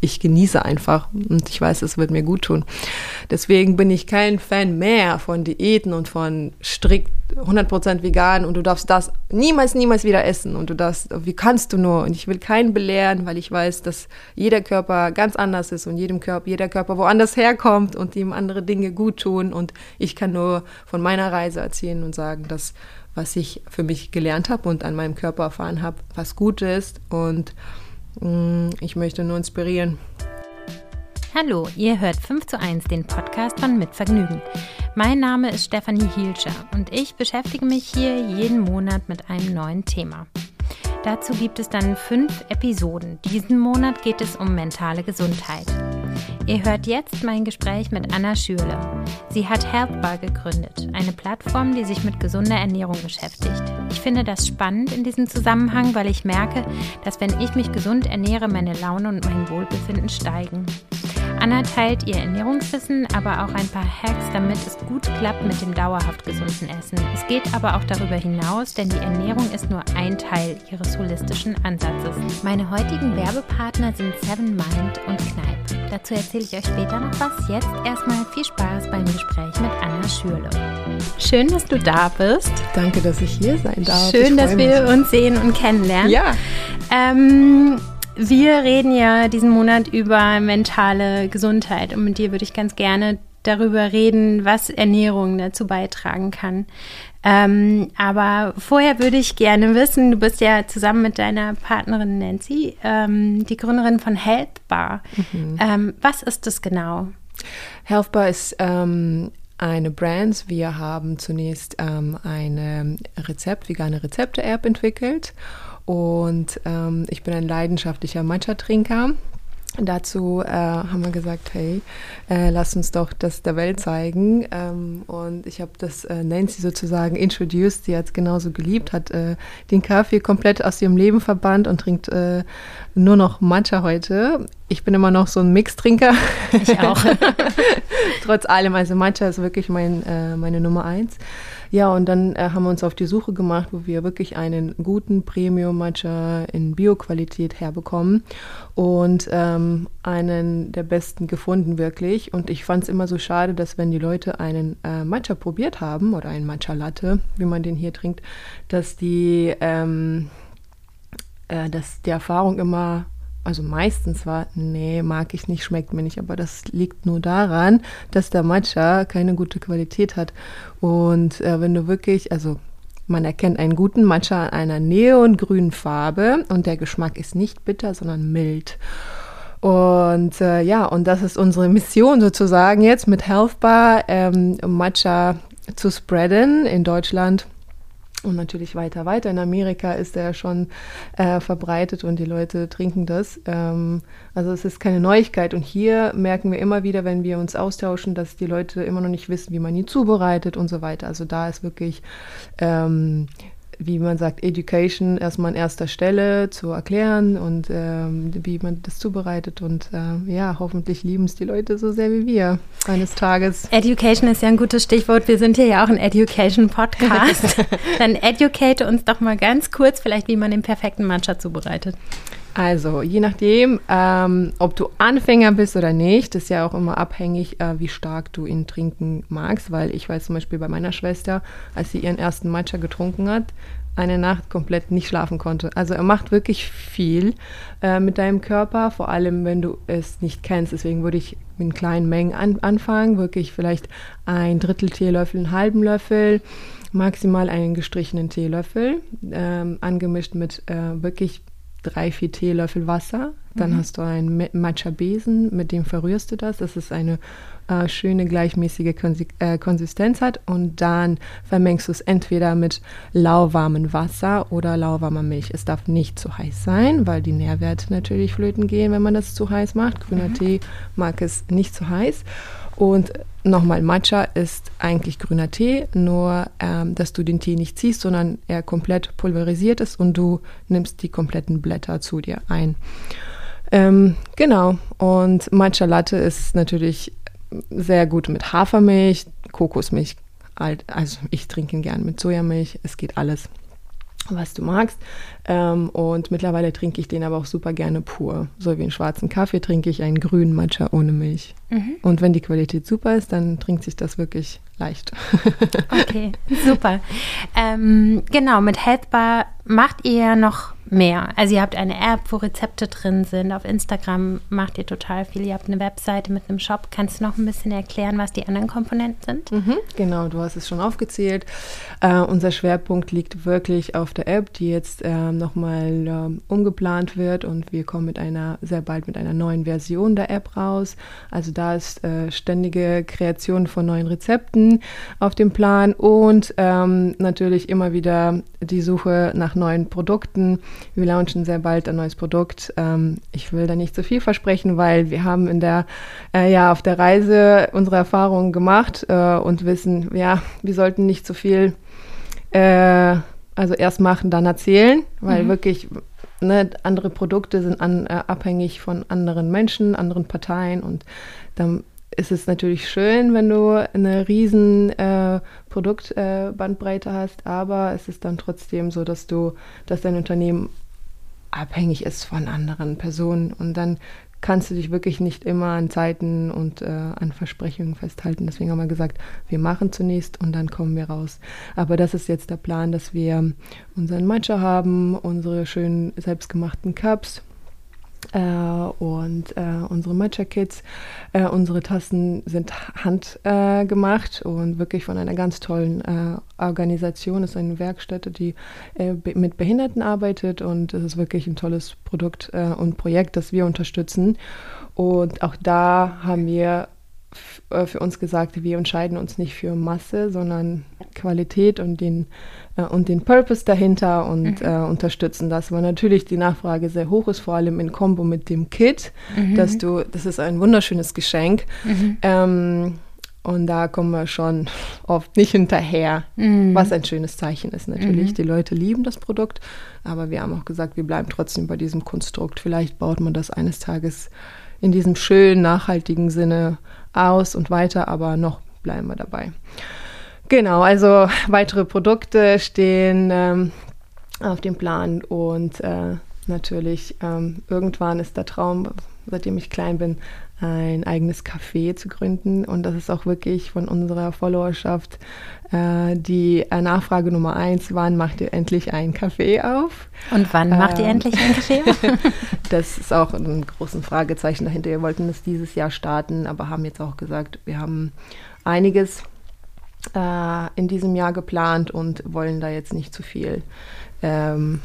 ich genieße einfach und ich weiß, es wird mir gut tun. Deswegen bin ich kein Fan mehr von Diäten und von strikt 100% vegan und du darfst das niemals, niemals wieder essen und du darfst, wie kannst du nur? Und ich will keinen belehren, weil ich weiß, dass jeder Körper ganz anders ist und jedem Körper, jeder Körper woanders herkommt und ihm andere Dinge gut tun und ich kann nur von meiner Reise erzählen und sagen, dass was ich für mich gelernt habe und an meinem Körper erfahren habe, was gut ist und ich möchte nur inspirieren. Hallo, ihr hört 5 zu 1, den Podcast von Mit Vergnügen. Mein Name ist Stefanie Hielscher und ich beschäftige mich hier jeden Monat mit einem neuen Thema. Dazu gibt es dann fünf Episoden. Diesen Monat geht es um mentale Gesundheit. Ihr hört jetzt mein Gespräch mit Anna Schürle. Sie hat Healthbar gegründet, eine Plattform, die sich mit gesunder Ernährung beschäftigt. Ich finde das spannend in diesem Zusammenhang, weil ich merke, dass wenn ich mich gesund ernähre, meine Laune und mein Wohlbefinden steigen. Anna teilt ihr Ernährungswissen, aber auch ein paar Hacks, damit es gut klappt mit dem dauerhaft gesunden Essen. Es geht aber auch darüber hinaus, denn die Ernährung ist nur ein Teil ihres holistischen Ansatzes. Meine heutigen Werbepartner sind Seven Mind und Kneipp. Dazu erzähle ich euch später noch was. Jetzt erstmal viel Spaß beim Gespräch mit Anna Schürle. Schön, dass du da bist. Danke, dass ich hier sein darf. Schön, dass wir uns sehen und kennenlernen. Ja. Ähm, wir reden ja diesen Monat über mentale Gesundheit und mit dir würde ich ganz gerne darüber reden, was Ernährung dazu beitragen kann. Ähm, aber vorher würde ich gerne wissen, du bist ja zusammen mit deiner Partnerin Nancy ähm, die Gründerin von Healthbar. Mhm. Ähm, was ist das genau? Healthbar ist ähm, eine Brand. Wir haben zunächst ähm, eine Rezept, vegane Rezepte-App entwickelt und ähm, ich bin ein leidenschaftlicher Matcha-Trinker. Dazu äh, haben wir gesagt, hey, äh, lass uns doch das der Welt zeigen. Ähm, und ich habe das äh, Nancy sozusagen introduced. Sie hat es genauso geliebt, hat äh, den Kaffee komplett aus ihrem Leben verbannt und trinkt äh, nur noch Matcha heute. Ich bin immer noch so ein Mixtrinker. Ich auch. Trotz allem, also Matcha ist wirklich mein, äh, meine Nummer eins. Ja, und dann äh, haben wir uns auf die Suche gemacht, wo wir wirklich einen guten Premium-Matcha in Bio-Qualität herbekommen und ähm, einen der besten gefunden wirklich. Und ich fand es immer so schade, dass wenn die Leute einen äh, Matcha probiert haben oder einen Matcha-Latte, wie man den hier trinkt, dass die, ähm, äh, dass die Erfahrung immer also meistens war, nee, mag ich nicht, schmeckt mir nicht, aber das liegt nur daran, dass der Matcha keine gute Qualität hat. Und äh, wenn du wirklich, also man erkennt einen guten Matcha an einer neongrünen Farbe und der Geschmack ist nicht bitter, sondern mild. Und äh, ja, und das ist unsere Mission sozusagen jetzt mit Healthbar, ähm, Matcha zu spreaden in Deutschland und natürlich weiter, weiter. In Amerika ist er schon äh, verbreitet und die Leute trinken das. Ähm, also es ist keine Neuigkeit. Und hier merken wir immer wieder, wenn wir uns austauschen, dass die Leute immer noch nicht wissen, wie man ihn zubereitet und so weiter. Also da ist wirklich ähm, wie man sagt, Education erstmal an erster Stelle zu erklären und ähm, wie man das zubereitet. Und äh, ja, hoffentlich lieben es die Leute so sehr wie wir eines Tages. Education ist ja ein gutes Stichwort. Wir sind hier ja auch ein Education-Podcast. Dann educate uns doch mal ganz kurz, vielleicht, wie man den perfekten Matcha zubereitet. Also, je nachdem, ähm, ob du Anfänger bist oder nicht, ist ja auch immer abhängig, äh, wie stark du ihn trinken magst, weil ich weiß zum Beispiel bei meiner Schwester, als sie ihren ersten Matcha getrunken hat, eine Nacht komplett nicht schlafen konnte. Also er macht wirklich viel äh, mit deinem Körper, vor allem wenn du es nicht kennst. Deswegen würde ich mit kleinen Mengen an, anfangen, wirklich vielleicht ein Drittel Teelöffel, einen halben Löffel, maximal einen gestrichenen Teelöffel, ähm, angemischt mit äh, wirklich drei, vier Teelöffel Wasser. Dann mhm. hast du einen Matcha-Besen, mit dem verrührst du das, dass es eine äh, schöne, gleichmäßige Konsi äh, Konsistenz hat. Und dann vermengst du es entweder mit lauwarmem Wasser oder lauwarmer Milch. Es darf nicht zu heiß sein, weil die Nährwerte natürlich flöten gehen, wenn man das zu heiß macht. Grüner mhm. Tee mag es nicht zu heiß. Und nochmal, Matcha ist eigentlich grüner Tee, nur ähm, dass du den Tee nicht ziehst, sondern er komplett pulverisiert ist und du nimmst die kompletten Blätter zu dir ein. Ähm, genau, und Matcha Latte ist natürlich sehr gut mit Hafermilch, Kokosmilch, also ich trinke ihn gern mit Sojamilch, es geht alles. Was du magst. Ähm, und mittlerweile trinke ich den aber auch super gerne pur. So wie einen schwarzen Kaffee trinke ich einen grünen Matcha ohne Milch. Mhm. Und wenn die Qualität super ist, dann trinkt sich das wirklich leicht. okay, super. Ähm, genau, mit Healthbar macht ihr noch mehr. Also ihr habt eine App, wo Rezepte drin sind. Auf Instagram macht ihr total viel. Ihr habt eine Webseite mit einem Shop. Kannst du noch ein bisschen erklären, was die anderen Komponenten sind? Mhm, genau, du hast es schon aufgezählt. Äh, unser Schwerpunkt liegt wirklich auf der App, die jetzt äh, nochmal äh, umgeplant wird und wir kommen mit einer sehr bald mit einer neuen Version der App raus. Also da ist äh, ständige Kreation von neuen Rezepten auf dem Plan und ähm, natürlich immer wieder die Suche nach neuen Produkten. Wir launchen sehr bald ein neues Produkt. Ähm, ich will da nicht zu viel versprechen, weil wir haben in der, äh, ja, auf der Reise unsere Erfahrungen gemacht äh, und wissen, ja, wir sollten nicht zu viel, äh, also erst machen, dann erzählen, weil mhm. wirklich ne, andere Produkte sind an, äh, abhängig von anderen Menschen, anderen Parteien und dann ist es natürlich schön, wenn du eine riesen äh, Produktbandbreite äh, hast, aber es ist dann trotzdem so, dass du, dass dein Unternehmen abhängig ist von anderen Personen und dann kannst du dich wirklich nicht immer an Zeiten und äh, an Versprechungen festhalten. Deswegen haben wir gesagt, wir machen zunächst und dann kommen wir raus. Aber das ist jetzt der Plan, dass wir unseren Matcha haben, unsere schönen selbstgemachten Cups und äh, unsere Matcha-Kits, äh, unsere Tassen sind handgemacht und wirklich von einer ganz tollen äh, Organisation. Es ist eine Werkstätte, die äh, mit Behinderten arbeitet und es ist wirklich ein tolles Produkt äh, und Projekt, das wir unterstützen. Und auch da haben wir für uns gesagt, wir entscheiden uns nicht für Masse, sondern Qualität und den äh, und den Purpose dahinter und mhm. äh, unterstützen das. Weil natürlich die Nachfrage sehr hoch ist, vor allem in Kombo mit dem Kit, mhm. dass du, das ist ein wunderschönes Geschenk. Mhm. Ähm, und da kommen wir schon oft nicht hinterher, mhm. was ein schönes Zeichen ist natürlich. Mhm. Die Leute lieben das Produkt, aber wir haben auch gesagt, wir bleiben trotzdem bei diesem Konstrukt. Vielleicht baut man das eines Tages in diesem schönen, nachhaltigen Sinne aus und weiter, aber noch bleiben wir dabei. Genau, also weitere Produkte stehen ähm, auf dem Plan und äh, natürlich ähm, irgendwann ist der Traum, seitdem ich klein bin, ein eigenes Café zu gründen. Und das ist auch wirklich von unserer Followerschaft die äh, Nachfrage Nummer eins, wann macht ihr endlich ein Café auf? Und wann macht ihr ähm, endlich ein Café auf? das ist auch ein großes Fragezeichen dahinter. Wir wollten es dieses Jahr starten, aber haben jetzt auch gesagt, wir haben einiges äh, in diesem Jahr geplant und wollen da jetzt nicht zu viel, ähm,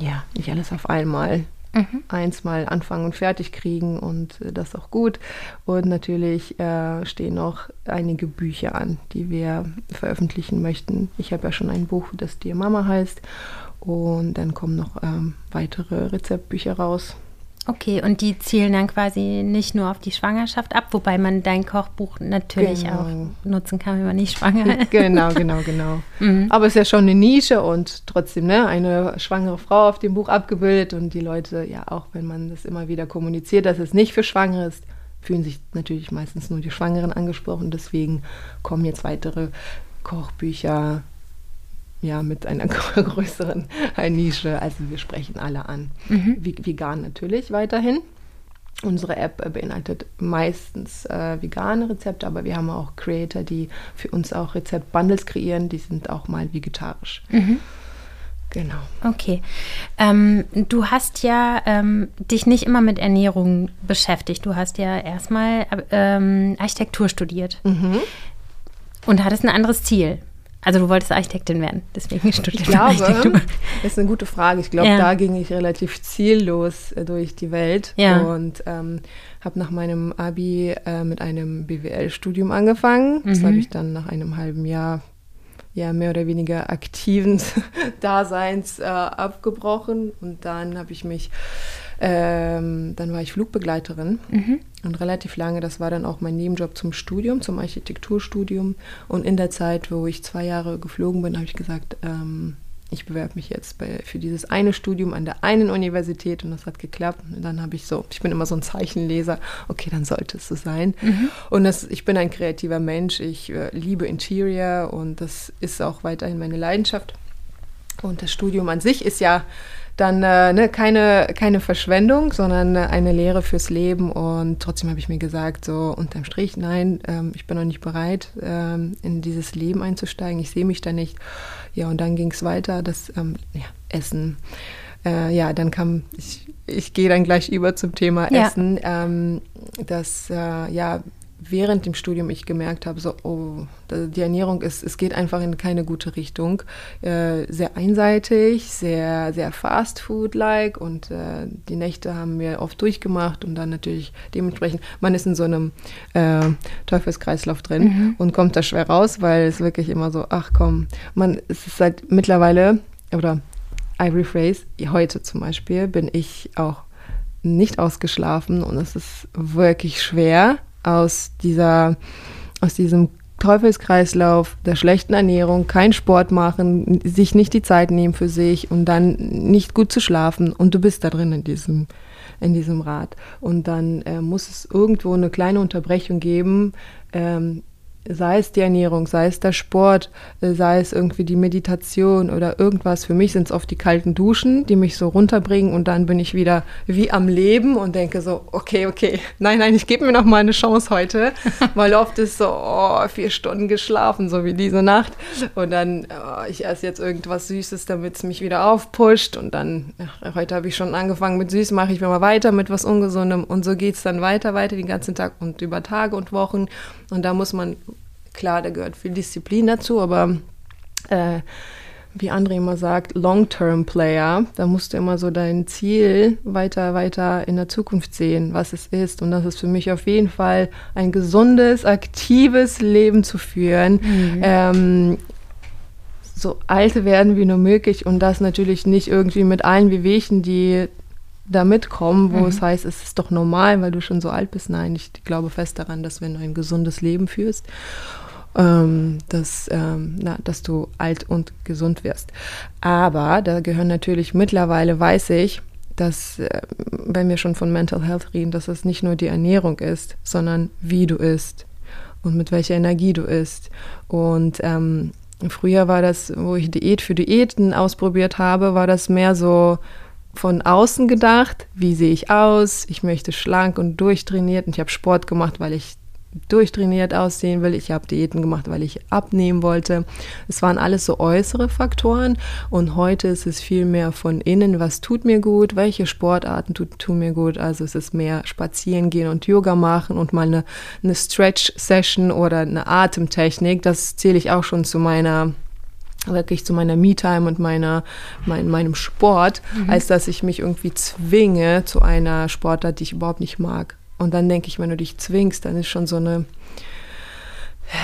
ja, nicht alles auf einmal. Mhm. Eins mal anfangen und fertig kriegen und äh, das auch gut. Und natürlich äh, stehen noch einige Bücher an, die wir veröffentlichen möchten. Ich habe ja schon ein Buch, das Dir Mama heißt. Und dann kommen noch ähm, weitere Rezeptbücher raus. Okay, und die zielen dann quasi nicht nur auf die Schwangerschaft ab, wobei man dein Kochbuch natürlich genau. auch nutzen kann, wenn man nicht schwanger ist. Genau, genau, genau. Mhm. Aber es ist ja schon eine Nische und trotzdem ne, eine schwangere Frau auf dem Buch abgebildet und die Leute, ja, auch wenn man das immer wieder kommuniziert, dass es nicht für Schwangere ist, fühlen sich natürlich meistens nur die Schwangeren angesprochen. Deswegen kommen jetzt weitere Kochbücher, ja, mit einer größeren Nische. Also wir sprechen alle an. Mhm. Vegan natürlich weiterhin. Unsere App beinhaltet meistens äh, vegane Rezepte, aber wir haben auch Creator, die für uns auch Rezeptbundles kreieren. Die sind auch mal vegetarisch. Mhm. Genau. Okay. Ähm, du hast ja ähm, dich nicht immer mit Ernährung beschäftigt. Du hast ja erstmal ähm, Architektur studiert und hattest ein anderes Ziel. Also du wolltest Architektin werden, deswegen studierst ich glaube, Architektur. Das ist eine gute Frage. Ich glaube, ja. da ging ich relativ ziellos äh, durch die Welt ja. und ähm, habe nach meinem Abi äh, mit einem BWL-Studium angefangen. Das mhm. habe ich dann nach einem halben Jahr ja mehr oder weniger aktiven Daseins äh, abgebrochen und dann habe ich mich ähm, dann war ich Flugbegleiterin mhm. und relativ lange, das war dann auch mein Nebenjob zum Studium, zum Architekturstudium. Und in der Zeit, wo ich zwei Jahre geflogen bin, habe ich gesagt, ähm, ich bewerbe mich jetzt bei, für dieses eine Studium an der einen Universität und das hat geklappt. Und dann habe ich so, ich bin immer so ein Zeichenleser, okay, dann sollte es so sein. Mhm. Und das, ich bin ein kreativer Mensch, ich äh, liebe Interior und das ist auch weiterhin meine Leidenschaft. Und das Studium an sich ist ja dann äh, ne, keine, keine Verschwendung, sondern eine Lehre fürs Leben. Und trotzdem habe ich mir gesagt, so unterm Strich, nein, ähm, ich bin noch nicht bereit, ähm, in dieses Leben einzusteigen. Ich sehe mich da nicht. Ja, und dann ging es weiter, das ähm, ja, Essen. Äh, ja, dann kam, ich, ich gehe dann gleich über zum Thema ja. Essen, ähm, dass äh, ja während dem Studium ich gemerkt habe, so, oh, die Ernährung ist, es geht einfach in keine gute Richtung. Äh, sehr einseitig, sehr, sehr Fast Food-like und äh, die Nächte haben wir oft durchgemacht und dann natürlich dementsprechend, man ist in so einem äh, Teufelskreislauf drin mhm. und kommt da schwer raus, weil es wirklich immer so, ach komm, man, es ist seit mittlerweile, oder I rephrase, heute zum Beispiel bin ich auch nicht ausgeschlafen und es ist wirklich schwer, aus dieser, aus diesem Teufelskreislauf der schlechten Ernährung, kein Sport machen, sich nicht die Zeit nehmen für sich und dann nicht gut zu schlafen und du bist da drin in diesem, in diesem Rad. Und dann äh, muss es irgendwo eine kleine Unterbrechung geben, ähm, sei es die Ernährung, sei es der Sport, äh, sei es irgendwie die Meditation oder irgendwas. Für mich sind es oft die kalten Duschen, die mich so runterbringen und dann bin ich wieder wie am Leben und denke so, okay, okay, nein, nein, ich gebe mir noch mal eine Chance heute, weil oft ist so, oh, vier Stunden geschlafen, so wie diese Nacht. Und dann, oh, ich esse jetzt irgendwas Süßes, damit es mich wieder aufpusht. Und dann, ja, heute habe ich schon angefangen mit Süß, mache ich mal weiter mit was Ungesundem. Und so geht es dann weiter, weiter den ganzen Tag und über Tage und Wochen und da muss man Klar, da gehört viel Disziplin dazu, aber äh, wie André immer sagt, Long-Term-Player. Da musst du immer so dein Ziel weiter, weiter in der Zukunft sehen, was es ist. Und das ist für mich auf jeden Fall ein gesundes, aktives Leben zu führen. Mhm. Ähm, so alt werden wie nur möglich und das natürlich nicht irgendwie mit allen Wehwehchen, die da mitkommen, wo mhm. es heißt, es ist doch normal, weil du schon so alt bist. Nein, ich glaube fest daran, dass wenn du ein gesundes Leben führst ähm, dass, ähm, na, dass du alt und gesund wirst. Aber da gehören natürlich mittlerweile, weiß ich, dass, äh, wenn wir schon von Mental Health reden, dass es nicht nur die Ernährung ist, sondern wie du isst und mit welcher Energie du isst. Und ähm, früher war das, wo ich Diät für Diäten ausprobiert habe, war das mehr so von außen gedacht, wie sehe ich aus, ich möchte schlank und durchtrainiert und ich habe Sport gemacht, weil ich durchtrainiert aussehen will. Ich habe Diäten gemacht, weil ich abnehmen wollte. Es waren alles so äußere Faktoren und heute ist es viel mehr von innen, was tut mir gut, welche Sportarten tut, tun mir gut. Also es ist mehr spazieren gehen und Yoga machen und mal eine, eine Stretch-Session oder eine Atemtechnik. Das zähle ich auch schon zu meiner wirklich zu meiner Me-Time und meiner, mein, meinem Sport, mhm. als dass ich mich irgendwie zwinge zu einer Sportart, die ich überhaupt nicht mag. Und dann denke ich, wenn du dich zwingst, dann ist schon so eine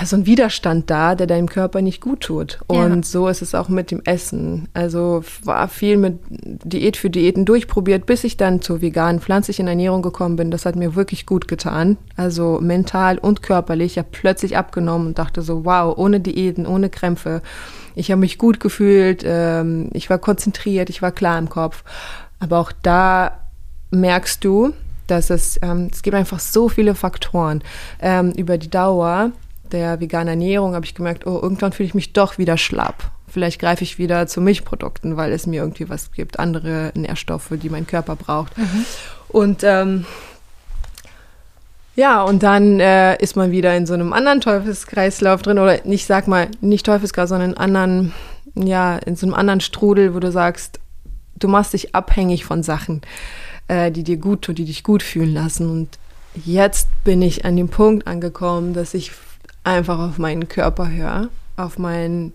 so ein Widerstand da, der deinem Körper nicht gut tut. Und ja. so ist es auch mit dem Essen. Also war viel mit Diät für Diäten durchprobiert, bis ich dann zur veganen, pflanzlichen Ernährung gekommen bin. Das hat mir wirklich gut getan. Also mental und körperlich. Ich habe plötzlich abgenommen und dachte so, wow, ohne Diäten, ohne Krämpfe. Ich habe mich gut gefühlt, ähm, ich war konzentriert, ich war klar im Kopf. Aber auch da merkst du, dass es, ähm, es gibt einfach so viele Faktoren. Ähm, über die Dauer der veganen Ernährung habe ich gemerkt, oh, irgendwann fühle ich mich doch wieder schlapp. Vielleicht greife ich wieder zu Milchprodukten, weil es mir irgendwie was gibt, andere Nährstoffe, die mein Körper braucht. Mhm. Und ähm, ja, und dann äh, ist man wieder in so einem anderen Teufelskreislauf drin, oder ich sag mal, nicht Teufelskreis, sondern in anderen, ja, in so einem anderen Strudel, wo du sagst, du machst dich abhängig von Sachen äh, die dir gut tun, die dich gut fühlen lassen. Und jetzt bin ich an dem Punkt angekommen, dass ich einfach auf meinen Körper höre, auf mein,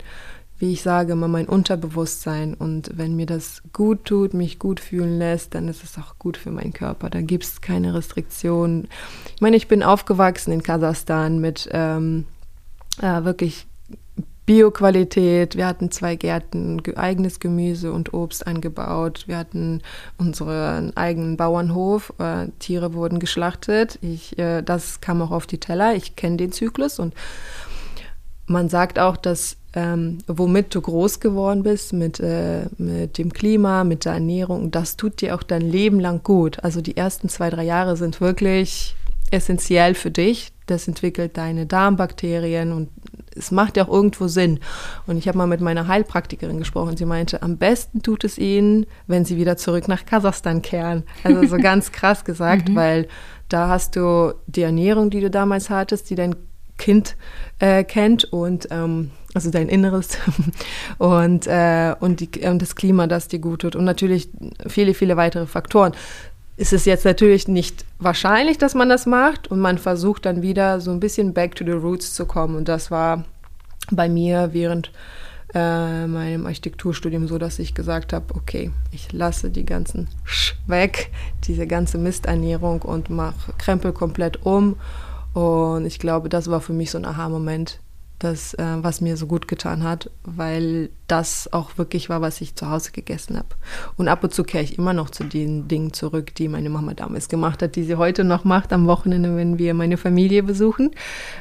wie ich sage, immer mein Unterbewusstsein. Und wenn mir das gut tut, mich gut fühlen lässt, dann ist es auch gut für meinen Körper. Da gibt es keine Restriktionen. Ich meine, ich bin aufgewachsen in Kasachstan mit ähm, äh, wirklich Bioqualität. Wir hatten zwei Gärten, eigenes Gemüse und Obst angebaut. Wir hatten unseren eigenen Bauernhof. Äh, Tiere wurden geschlachtet. Ich, äh, das kam auch auf die Teller. Ich kenne den Zyklus und man sagt auch, dass ähm, womit du groß geworden bist, mit, äh, mit dem Klima, mit der Ernährung, das tut dir auch dein Leben lang gut. Also die ersten zwei, drei Jahre sind wirklich essentiell für dich. Das entwickelt deine Darmbakterien und es macht ja auch irgendwo Sinn. Und ich habe mal mit meiner Heilpraktikerin gesprochen. Sie meinte, am besten tut es ihnen, wenn sie wieder zurück nach Kasachstan kehren. Also so ganz krass gesagt, mhm. weil da hast du die Ernährung, die du damals hattest, die dein Kind äh, kennt und ähm, also dein Inneres und, äh, und, die, und das Klima, das dir gut tut und natürlich viele, viele weitere Faktoren. Ist es jetzt natürlich nicht wahrscheinlich, dass man das macht und man versucht dann wieder so ein bisschen back to the roots zu kommen. Und das war bei mir während äh, meinem Architekturstudium so, dass ich gesagt habe, okay, ich lasse die ganzen Sch weg, diese ganze Misternährung und mache Krempel komplett um. Und ich glaube, das war für mich so ein Aha-Moment, das, äh, was mir so gut getan hat, weil das auch wirklich war, was ich zu Hause gegessen habe. Und ab und zu kehre ich immer noch zu den Dingen zurück, die meine Mama damals gemacht hat, die sie heute noch macht am Wochenende, wenn wir meine Familie besuchen.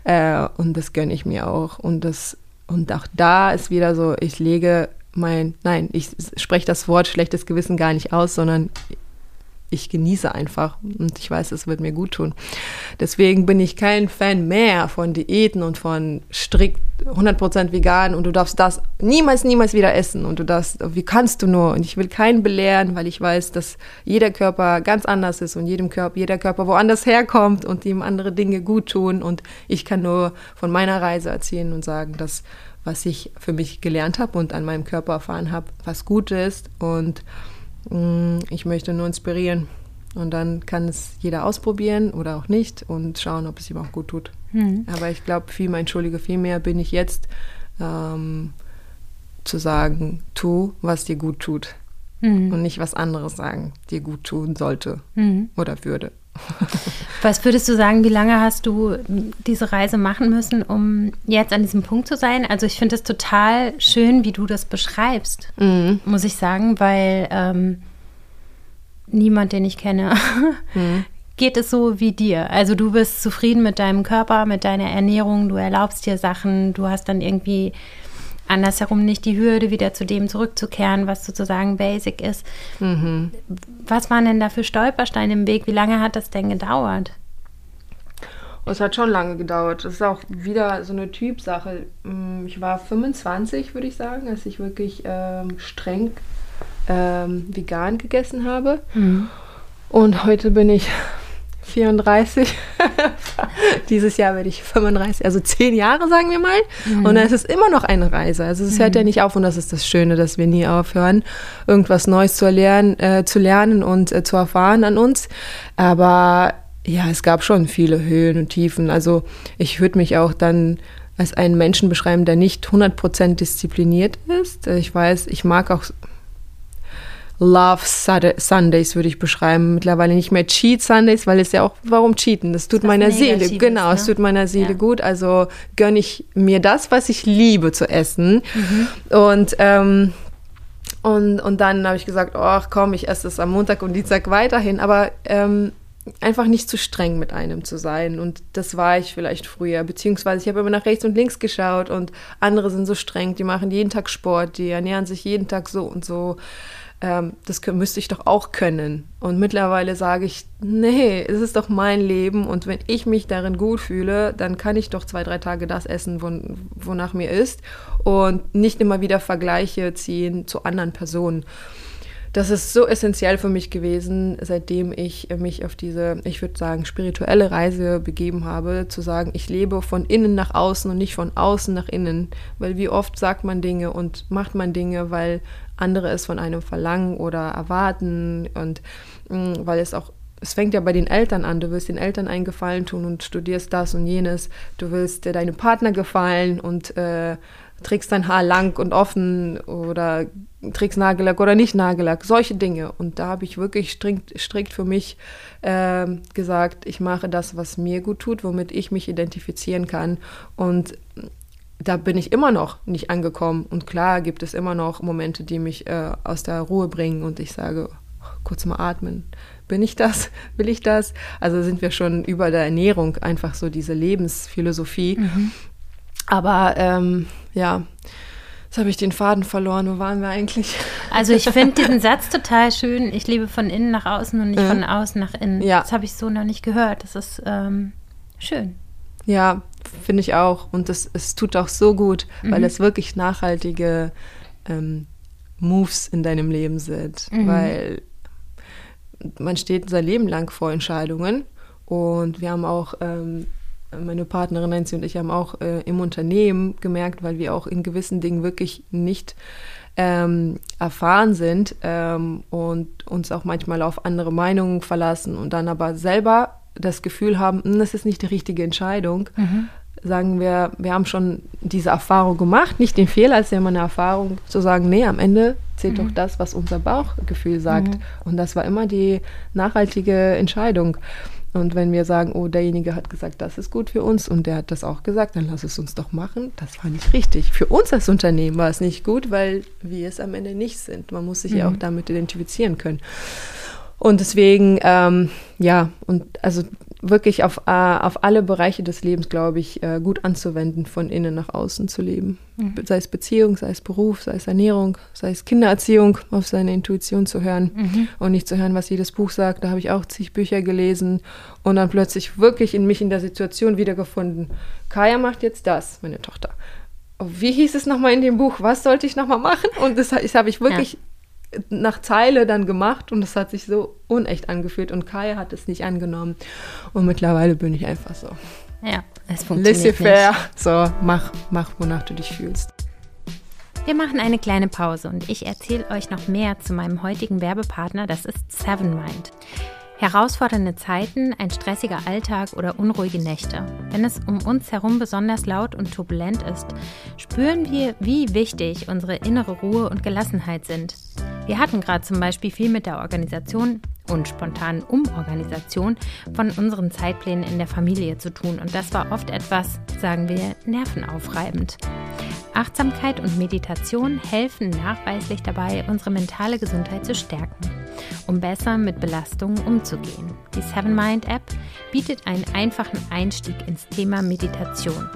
Äh, und das gönne ich mir auch. Und das und auch da ist wieder so, ich lege mein, nein, ich spreche das Wort schlechtes Gewissen gar nicht aus, sondern ich genieße einfach und ich weiß, es wird mir gut tun. Deswegen bin ich kein Fan mehr von Diäten und von strikt 100% vegan und du darfst das niemals, niemals wieder essen und du darfst, wie kannst du nur? Und ich will keinen belehren, weil ich weiß, dass jeder Körper ganz anders ist und jedem Körper, jeder Körper woanders herkommt und ihm andere Dinge gut tun und ich kann nur von meiner Reise erzählen und sagen, dass was ich für mich gelernt habe und an meinem Körper erfahren habe, was gut ist und ich möchte nur inspirieren. Und dann kann es jeder ausprobieren oder auch nicht und schauen, ob es ihm auch gut tut. Mhm. Aber ich glaube, viel mehr, entschuldige, viel mehr bin ich jetzt ähm, zu sagen, tu, was dir gut tut. Mhm. Und nicht was anderes sagen, dir gut tun sollte mhm. oder würde. Was würdest du sagen, wie lange hast du diese Reise machen müssen, um jetzt an diesem Punkt zu sein? Also ich finde es total schön, wie du das beschreibst, mhm. muss ich sagen, weil ähm, niemand, den ich kenne, mhm. geht es so wie dir. Also du bist zufrieden mit deinem Körper, mit deiner Ernährung, du erlaubst dir Sachen, du hast dann irgendwie andersherum nicht die Hürde, wieder zu dem zurückzukehren, was sozusagen basic ist. Mhm. Was waren denn da für Stolpersteine im Weg? Wie lange hat das denn gedauert? Es hat schon lange gedauert. Es ist auch wieder so eine Typsache. Mm, ich war 25, würde ich sagen, als ich wirklich ähm, streng ähm, vegan gegessen habe. Mhm. Und heute bin ich 34. Dieses Jahr werde ich 35, also zehn Jahre, sagen wir mal. Mhm. Und es ist immer noch eine Reise. Also es mhm. hört ja nicht auf und das ist das Schöne, dass wir nie aufhören, irgendwas Neues zu lernen, äh, zu lernen und äh, zu erfahren an uns. Aber ja, es gab schon viele Höhen und Tiefen. Also ich würde mich auch dann als einen Menschen beschreiben, der nicht 100% diszipliniert ist. Ich weiß, ich mag auch Love Sundays würde ich beschreiben. Mittlerweile nicht mehr Cheat Sundays, weil es ja auch, warum cheaten? Das tut das meiner Seele, genau, ne? es tut meiner Seele ja. gut. Also gönne ich mir das, was ich liebe zu essen. Mhm. Und, ähm, und, und dann habe ich gesagt, ach komm, ich esse es am Montag und Dienstag weiterhin. Aber ähm, einfach nicht zu streng mit einem zu sein. Und das war ich vielleicht früher. Beziehungsweise ich habe immer nach rechts und links geschaut und andere sind so streng, die machen jeden Tag Sport, die ernähren sich jeden Tag so und so ähm, das müsste ich doch auch können. Und mittlerweile sage ich, nee, es ist doch mein Leben und wenn ich mich darin gut fühle, dann kann ich doch zwei, drei Tage das essen, won wonach mir ist und nicht immer wieder Vergleiche ziehen zu anderen Personen. Das ist so essentiell für mich gewesen, seitdem ich mich auf diese, ich würde sagen, spirituelle Reise begeben habe, zu sagen, ich lebe von innen nach außen und nicht von außen nach innen. Weil wie oft sagt man Dinge und macht man Dinge, weil andere es von einem verlangen oder erwarten und mh, mm, weil es auch es fängt ja bei den Eltern an. Du willst den Eltern einen Gefallen tun und studierst das und jenes. Du willst dir deinem Partner gefallen und äh, trägst dein Haar lang und offen oder trägst Nagellack oder nicht Nagellack. Solche Dinge. Und da habe ich wirklich strikt, strikt für mich äh, gesagt, ich mache das, was mir gut tut, womit ich mich identifizieren kann. Und da bin ich immer noch nicht angekommen. Und klar gibt es immer noch Momente, die mich äh, aus der Ruhe bringen und ich sage, kurz mal atmen. Bin ich das? Will ich das? Also sind wir schon über der Ernährung, einfach so diese Lebensphilosophie. Mhm. Aber ähm, ja, jetzt habe ich den Faden verloren. Wo waren wir eigentlich? Also ich finde diesen Satz total schön. Ich lebe von innen nach außen und nicht mhm. von außen nach innen. Ja. Das habe ich so noch nicht gehört. Das ist ähm, schön. Ja, finde ich auch. Und das, es tut auch so gut, mhm. weil es wirklich nachhaltige ähm, Moves in deinem Leben sind. Mhm. Weil man steht sein Leben lang vor Entscheidungen. Und wir haben auch, ähm, meine Partnerin Nancy und ich haben auch äh, im Unternehmen gemerkt, weil wir auch in gewissen Dingen wirklich nicht ähm, erfahren sind ähm, und uns auch manchmal auf andere Meinungen verlassen und dann aber selber das Gefühl haben, hm, das ist nicht die richtige Entscheidung, mhm sagen wir, wir haben schon diese Erfahrung gemacht, nicht den Fehler, als ja immer eine Erfahrung zu sagen, nee, am Ende zählt mhm. doch das, was unser Bauchgefühl sagt. Mhm. Und das war immer die nachhaltige Entscheidung. Und wenn wir sagen, oh, derjenige hat gesagt, das ist gut für uns und der hat das auch gesagt, dann lass es uns doch machen. Das war nicht richtig. Für uns als Unternehmen war es nicht gut, weil wir es am Ende nicht sind. Man muss sich mhm. ja auch damit identifizieren können. Und deswegen, ähm, ja, und also wirklich auf, äh, auf alle Bereiche des Lebens, glaube ich, äh, gut anzuwenden, von innen nach außen zu leben. Mhm. Sei es Beziehung, sei es Beruf, sei es Ernährung, sei es Kindererziehung, auf seine Intuition zu hören mhm. und nicht zu hören, was jedes Buch sagt. Da habe ich auch zig Bücher gelesen und dann plötzlich wirklich in mich in der Situation wiedergefunden. Kaya macht jetzt das, meine Tochter. Wie hieß es nochmal in dem Buch? Was sollte ich nochmal machen? Und das, das habe ich wirklich ja nach Zeile dann gemacht und es hat sich so unecht angefühlt und Kai hat es nicht angenommen. Und mittlerweile bin ich einfach so. Ja, es funktioniert Laissez-faire. So, mach, mach, wonach du dich fühlst. Wir machen eine kleine Pause und ich erzähle euch noch mehr zu meinem heutigen Werbepartner, das ist Seven Mind. Herausfordernde Zeiten, ein stressiger Alltag oder unruhige Nächte. Wenn es um uns herum besonders laut und turbulent ist, spüren wir, wie wichtig unsere innere Ruhe und Gelassenheit sind. Wir hatten gerade zum Beispiel viel mit der Organisation und spontanen Umorganisation von unseren Zeitplänen in der Familie zu tun und das war oft etwas, sagen wir, nervenaufreibend. Achtsamkeit und Meditation helfen nachweislich dabei, unsere mentale Gesundheit zu stärken, um besser mit Belastungen umzugehen. Die Seven Mind App bietet einen einfachen Einstieg ins Thema Meditation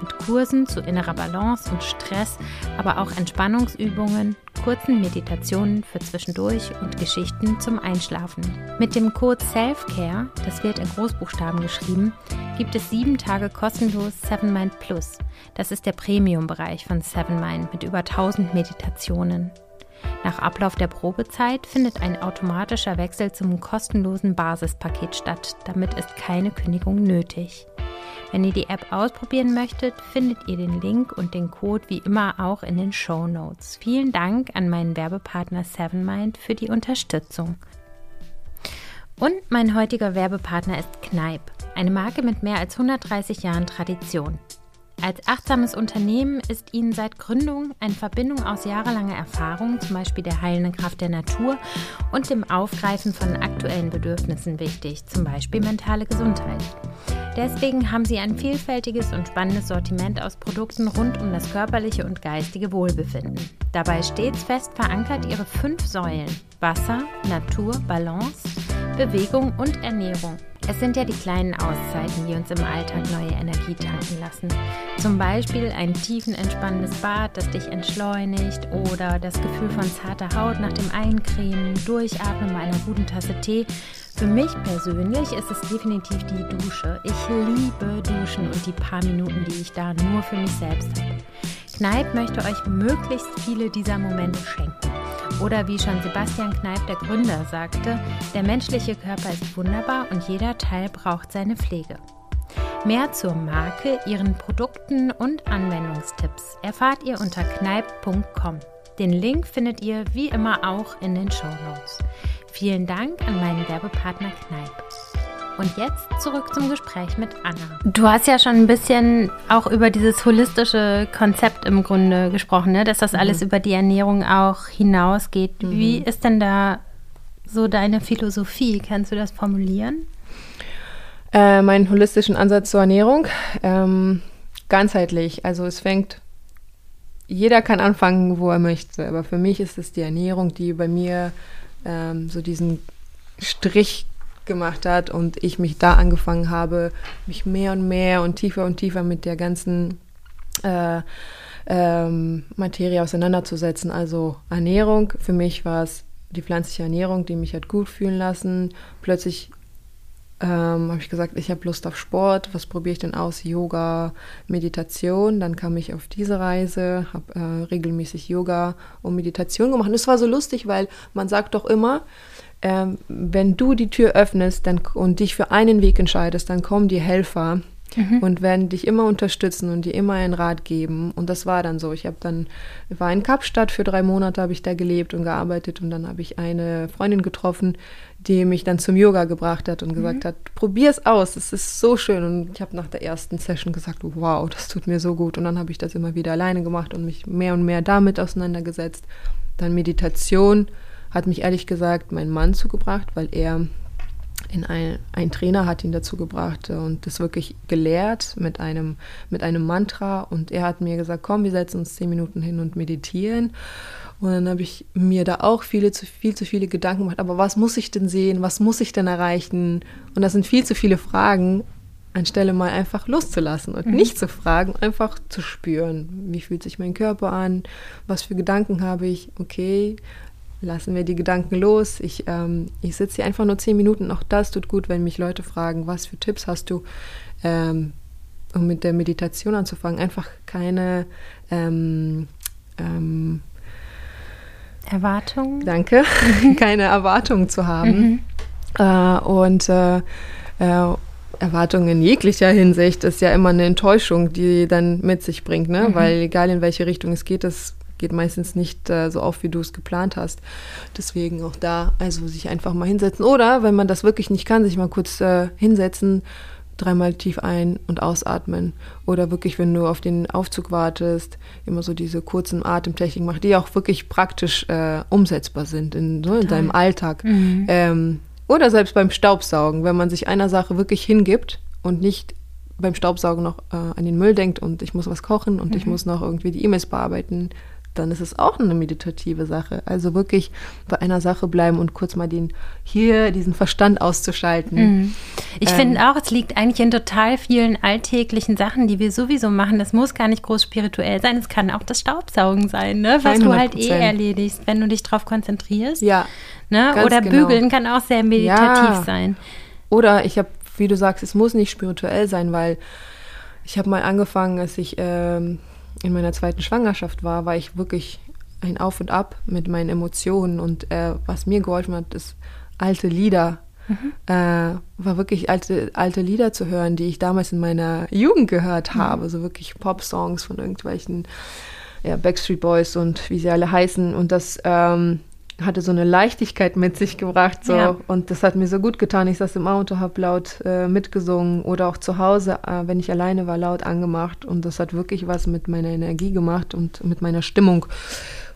mit Kursen zu innerer Balance und Stress, aber auch Entspannungsübungen, kurzen Meditationen für zwischendurch und Geschichten zum Einschlafen. Mit dem Code Selfcare, das wird in Großbuchstaben geschrieben, gibt es sieben Tage kostenlos Seven Mind Plus. Das ist der Premium-Bereich von Seven Mind mit über 1000 Meditationen. Nach Ablauf der Probezeit findet ein automatischer Wechsel zum kostenlosen Basispaket statt. Damit ist keine Kündigung nötig. Wenn ihr die App ausprobieren möchtet, findet ihr den Link und den Code wie immer auch in den Show Notes. Vielen Dank an meinen Werbepartner Sevenmind für die Unterstützung. Und mein heutiger Werbepartner ist Kneip, eine Marke mit mehr als 130 Jahren Tradition. Als achtsames Unternehmen ist Ihnen seit Gründung eine Verbindung aus jahrelanger Erfahrung, zum Beispiel der heilenden Kraft der Natur und dem Aufgreifen von aktuellen Bedürfnissen wichtig, zum Beispiel mentale Gesundheit. Deswegen haben sie ein vielfältiges und spannendes Sortiment aus Produkten rund um das körperliche und geistige Wohlbefinden. Dabei stets fest verankert ihre fünf Säulen Wasser, Natur, Balance, Bewegung und Ernährung. Es sind ja die kleinen Auszeiten, die uns im Alltag neue Energie tanken lassen. Zum Beispiel ein tiefenentspannendes Bad, das dich entschleunigt oder das Gefühl von zarter Haut nach dem Eincremen, Durchatmen bei einer guten Tasse Tee. Für mich persönlich ist es definitiv die Dusche. Ich liebe Duschen und die paar Minuten, die ich da nur für mich selbst habe. Kneip möchte euch möglichst viele dieser Momente schenken. Oder wie schon Sebastian Kneip, der Gründer, sagte, der menschliche Körper ist wunderbar und jeder Teil braucht seine Pflege. Mehr zur Marke, ihren Produkten und Anwendungstipps erfahrt ihr unter kneip.com. Den Link findet ihr wie immer auch in den Show Notes. Vielen Dank an meinen Werbepartner Kneip. Und jetzt zurück zum Gespräch mit Anna. Du hast ja schon ein bisschen auch über dieses holistische Konzept im Grunde gesprochen, ne? dass das mhm. alles über die Ernährung auch hinausgeht. Mhm. Wie ist denn da so deine Philosophie? Kannst du das formulieren? Äh, meinen holistischen Ansatz zur Ernährung. Ähm, ganzheitlich. Also es fängt, jeder kann anfangen, wo er möchte. Aber für mich ist es die Ernährung, die bei mir ähm, so diesen Strich gemacht hat und ich mich da angefangen habe, mich mehr und mehr und tiefer und tiefer mit der ganzen äh, ähm, Materie auseinanderzusetzen. Also Ernährung, für mich war es die pflanzliche Ernährung, die mich hat gut fühlen lassen. Plötzlich ähm, habe ich gesagt, ich habe Lust auf Sport, was probiere ich denn aus? Yoga, Meditation. Dann kam ich auf diese Reise, habe äh, regelmäßig Yoga und Meditation gemacht. Und es war so lustig, weil man sagt doch immer, ähm, wenn du die Tür öffnest dann, und dich für einen Weg entscheidest, dann kommen die Helfer mhm. und werden dich immer unterstützen und dir immer einen Rat geben. Und das war dann so. Ich habe dann, war in Kapstadt, für drei Monate habe ich da gelebt und gearbeitet und dann habe ich eine Freundin getroffen, die mich dann zum Yoga gebracht hat und gesagt mhm. hat, probier es aus, es ist so schön. Und ich habe nach der ersten Session gesagt, wow, das tut mir so gut. Und dann habe ich das immer wieder alleine gemacht und mich mehr und mehr damit auseinandergesetzt. Dann Meditation hat mich ehrlich gesagt mein Mann zugebracht, weil er in ein, ein Trainer hat ihn dazu gebracht und das wirklich gelehrt mit einem, mit einem Mantra. Und er hat mir gesagt, komm, wir setzen uns zehn Minuten hin und meditieren. Und dann habe ich mir da auch viele zu viel zu viele Gedanken gemacht. Aber was muss ich denn sehen? Was muss ich denn erreichen? Und das sind viel zu viele Fragen, anstelle mal einfach loszulassen und mhm. nicht zu fragen, einfach zu spüren. Wie fühlt sich mein Körper an? Was für Gedanken habe ich? Okay, lassen wir die Gedanken los. Ich, ähm, ich sitze hier einfach nur zehn Minuten. Auch das tut gut, wenn mich Leute fragen, was für Tipps hast du, ähm, um mit der Meditation anzufangen. Einfach keine ähm, ähm Erwartungen. Danke, keine Erwartungen zu haben. Mhm. Äh, und äh, äh, Erwartungen in jeglicher Hinsicht ist ja immer eine Enttäuschung, die dann mit sich bringt, ne? Mhm. Weil egal in welche Richtung es geht, das geht meistens nicht äh, so auf, wie du es geplant hast. Deswegen auch da, also sich einfach mal hinsetzen. Oder wenn man das wirklich nicht kann, sich mal kurz äh, hinsetzen, dreimal tief ein- und ausatmen. Oder wirklich, wenn du auf den Aufzug wartest, immer so diese kurzen Atemtechniken machen, die auch wirklich praktisch äh, umsetzbar sind in, so in deinem Alltag. Mhm. Ähm, oder selbst beim Staubsaugen, wenn man sich einer Sache wirklich hingibt und nicht beim Staubsaugen noch äh, an den Müll denkt und ich muss was kochen und mhm. ich muss noch irgendwie die E-Mails bearbeiten, dann ist es auch eine meditative Sache. Also wirklich bei einer Sache bleiben und kurz mal den hier diesen Verstand auszuschalten. Mhm. Ich ähm, finde auch, es liegt eigentlich in total vielen alltäglichen Sachen, die wir sowieso machen. Das muss gar nicht groß spirituell sein. Es kann auch das Staubsaugen sein, ne? was 100%. du halt eh erledigst, wenn du dich darauf konzentrierst. Ja. Ne? Oder genau. bügeln kann auch sehr meditativ ja. sein. Oder ich habe, wie du sagst, es muss nicht spirituell sein, weil ich habe mal angefangen, als ich ähm, in meiner zweiten Schwangerschaft war, war ich wirklich ein Auf und Ab mit meinen Emotionen. Und äh, was mir geholfen hat, ist alte Lieder. Mhm. Äh, war wirklich alte, alte Lieder zu hören, die ich damals in meiner Jugend gehört mhm. habe. Mhm. So wirklich Pop-Songs von irgendwelchen ja, Backstreet Boys und wie sie alle heißen. Und das ähm, hatte so eine Leichtigkeit mit sich gebracht. So. Ja. Und das hat mir so gut getan. Ich saß im Auto, habe laut äh, mitgesungen oder auch zu Hause, äh, wenn ich alleine war, laut angemacht. Und das hat wirklich was mit meiner Energie gemacht und mit meiner Stimmung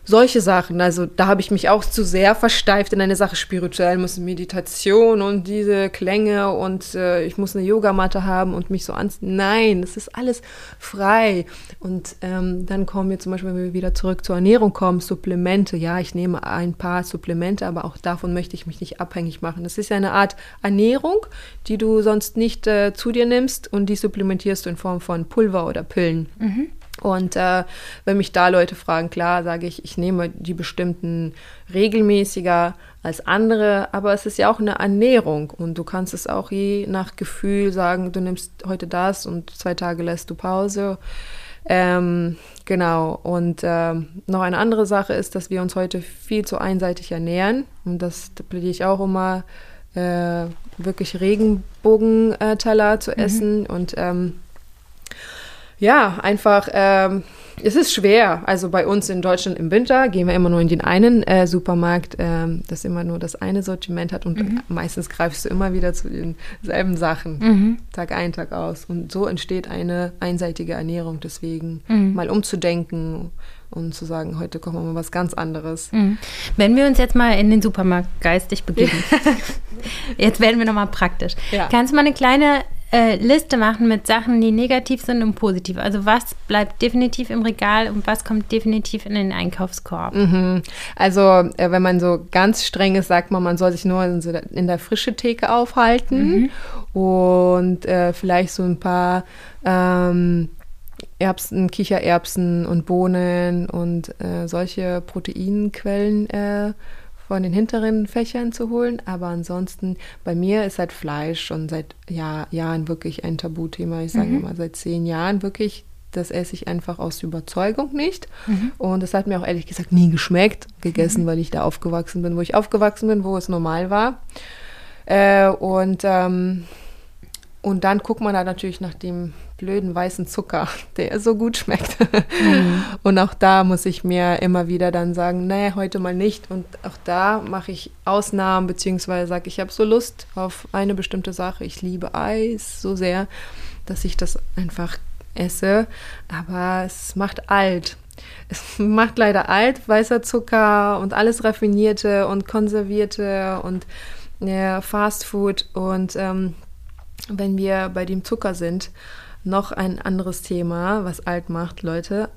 solche Sachen. Also da habe ich mich auch zu sehr versteift in eine Sache spirituell, muss Meditation und diese Klänge und äh, ich muss eine Yogamatte haben und mich so an. Nein, es ist alles frei. Und ähm, dann kommen wir zum Beispiel, wenn wir wieder zurück zur Ernährung kommen, Supplemente. Ja, ich nehme ein paar Supplemente, aber auch davon möchte ich mich nicht abhängig machen. Das ist ja eine Art Ernährung, die du sonst nicht äh, zu dir nimmst und die supplementierst du in Form von Pulver oder Pillen. Mhm. Und äh, wenn mich da Leute fragen, klar, sage ich, ich nehme die bestimmten regelmäßiger als andere, aber es ist ja auch eine Ernährung und du kannst es auch je nach Gefühl sagen, du nimmst heute das und zwei Tage lässt du Pause. Ähm, genau, und äh, noch eine andere Sache ist, dass wir uns heute viel zu einseitig ernähren und das plädiere ich auch immer, äh, wirklich Regenbogenteller zu mhm. essen mhm. und ähm, ja, einfach, ähm, es ist schwer. Also bei uns in Deutschland im Winter gehen wir immer nur in den einen äh, Supermarkt, ähm, das immer nur das eine Sortiment hat und mhm. meistens greifst du immer wieder zu denselben Sachen, mhm. Tag ein, Tag aus. Und so entsteht eine einseitige Ernährung. Deswegen mhm. mal umzudenken und zu sagen, heute kochen wir mal was ganz anderes. Mhm. Wenn wir uns jetzt mal in den Supermarkt geistig begeben, jetzt werden wir nochmal praktisch. Ja. Kannst du mal eine kleine äh, Liste machen mit Sachen, die negativ sind und positiv. Also was bleibt definitiv im Regal und was kommt definitiv in den Einkaufskorb. Mhm. Also äh, wenn man so ganz streng ist, sagt man, man soll sich nur in, in der frische Theke aufhalten mhm. und äh, vielleicht so ein paar ähm, Erbsen, Kichererbsen und Bohnen und äh, solche Proteinquellen äh, von den hinteren Fächern zu holen. Aber ansonsten, bei mir ist halt Fleisch schon seit Jahr, Jahren wirklich ein Tabuthema. Ich sage mhm. immer seit zehn Jahren wirklich. Das esse ich einfach aus Überzeugung nicht. Mhm. Und das hat mir auch ehrlich gesagt nie geschmeckt, gegessen, mhm. weil ich da aufgewachsen bin, wo ich aufgewachsen bin, wo es normal war. Äh, und, ähm, und dann guckt man da natürlich nach dem blöden weißen Zucker, der so gut schmeckt. Mhm. Und auch da muss ich mir immer wieder dann sagen, nee, heute mal nicht. Und auch da mache ich Ausnahmen, beziehungsweise sage, ich habe so Lust auf eine bestimmte Sache. Ich liebe Eis so sehr, dass ich das einfach esse. Aber es macht alt. Es macht leider alt, weißer Zucker und alles Raffinierte und Konservierte und ja, Fast Food. Und ähm, wenn wir bei dem Zucker sind, noch ein anderes Thema, was alt macht, Leute.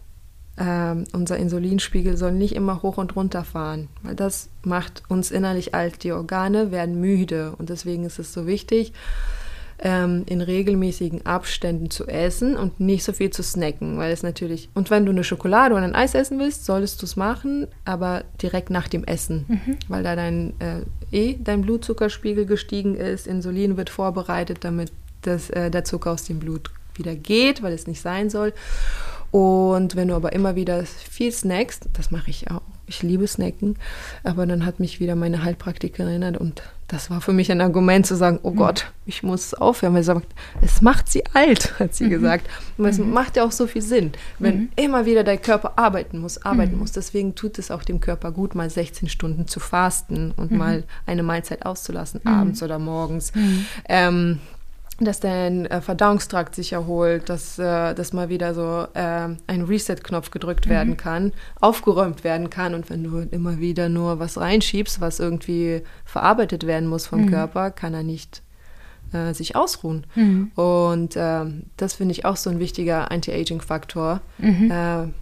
Ähm, unser Insulinspiegel soll nicht immer hoch und runter fahren, weil das macht uns innerlich alt. Die Organe werden müde und deswegen ist es so wichtig, ähm, in regelmäßigen Abständen zu essen und nicht so viel zu snacken, weil es natürlich. Und wenn du eine Schokolade oder ein Eis essen willst, solltest du es machen, aber direkt nach dem Essen, mhm. weil da dein äh, eh dein Blutzuckerspiegel gestiegen ist. Insulin wird vorbereitet, damit das, äh, der Zucker aus dem Blut wieder geht, weil es nicht sein soll. Und wenn du aber immer wieder viel snackst, das mache ich auch. Ich liebe Snacken, aber dann hat mich wieder meine Heilpraktikerin erinnert und das war für mich ein Argument zu sagen, oh mhm. Gott, ich muss aufhören, weil sie sagt, es macht sie alt, hat sie mhm. gesagt. Und es mhm. macht ja auch so viel Sinn, wenn mhm. immer wieder dein Körper arbeiten muss, arbeiten muss. Deswegen tut es auch dem Körper gut, mal 16 Stunden zu fasten und mal eine Mahlzeit auszulassen, abends oder morgens. Ähm, dass dein äh, Verdauungstrakt sich erholt, dass, äh, dass mal wieder so äh, ein Reset-Knopf gedrückt mhm. werden kann, aufgeräumt werden kann. Und wenn du immer wieder nur was reinschiebst, was irgendwie verarbeitet werden muss vom mhm. Körper, kann er nicht sich ausruhen. Mhm. Und ähm, das finde ich auch so ein wichtiger Anti-Aging-Faktor mhm.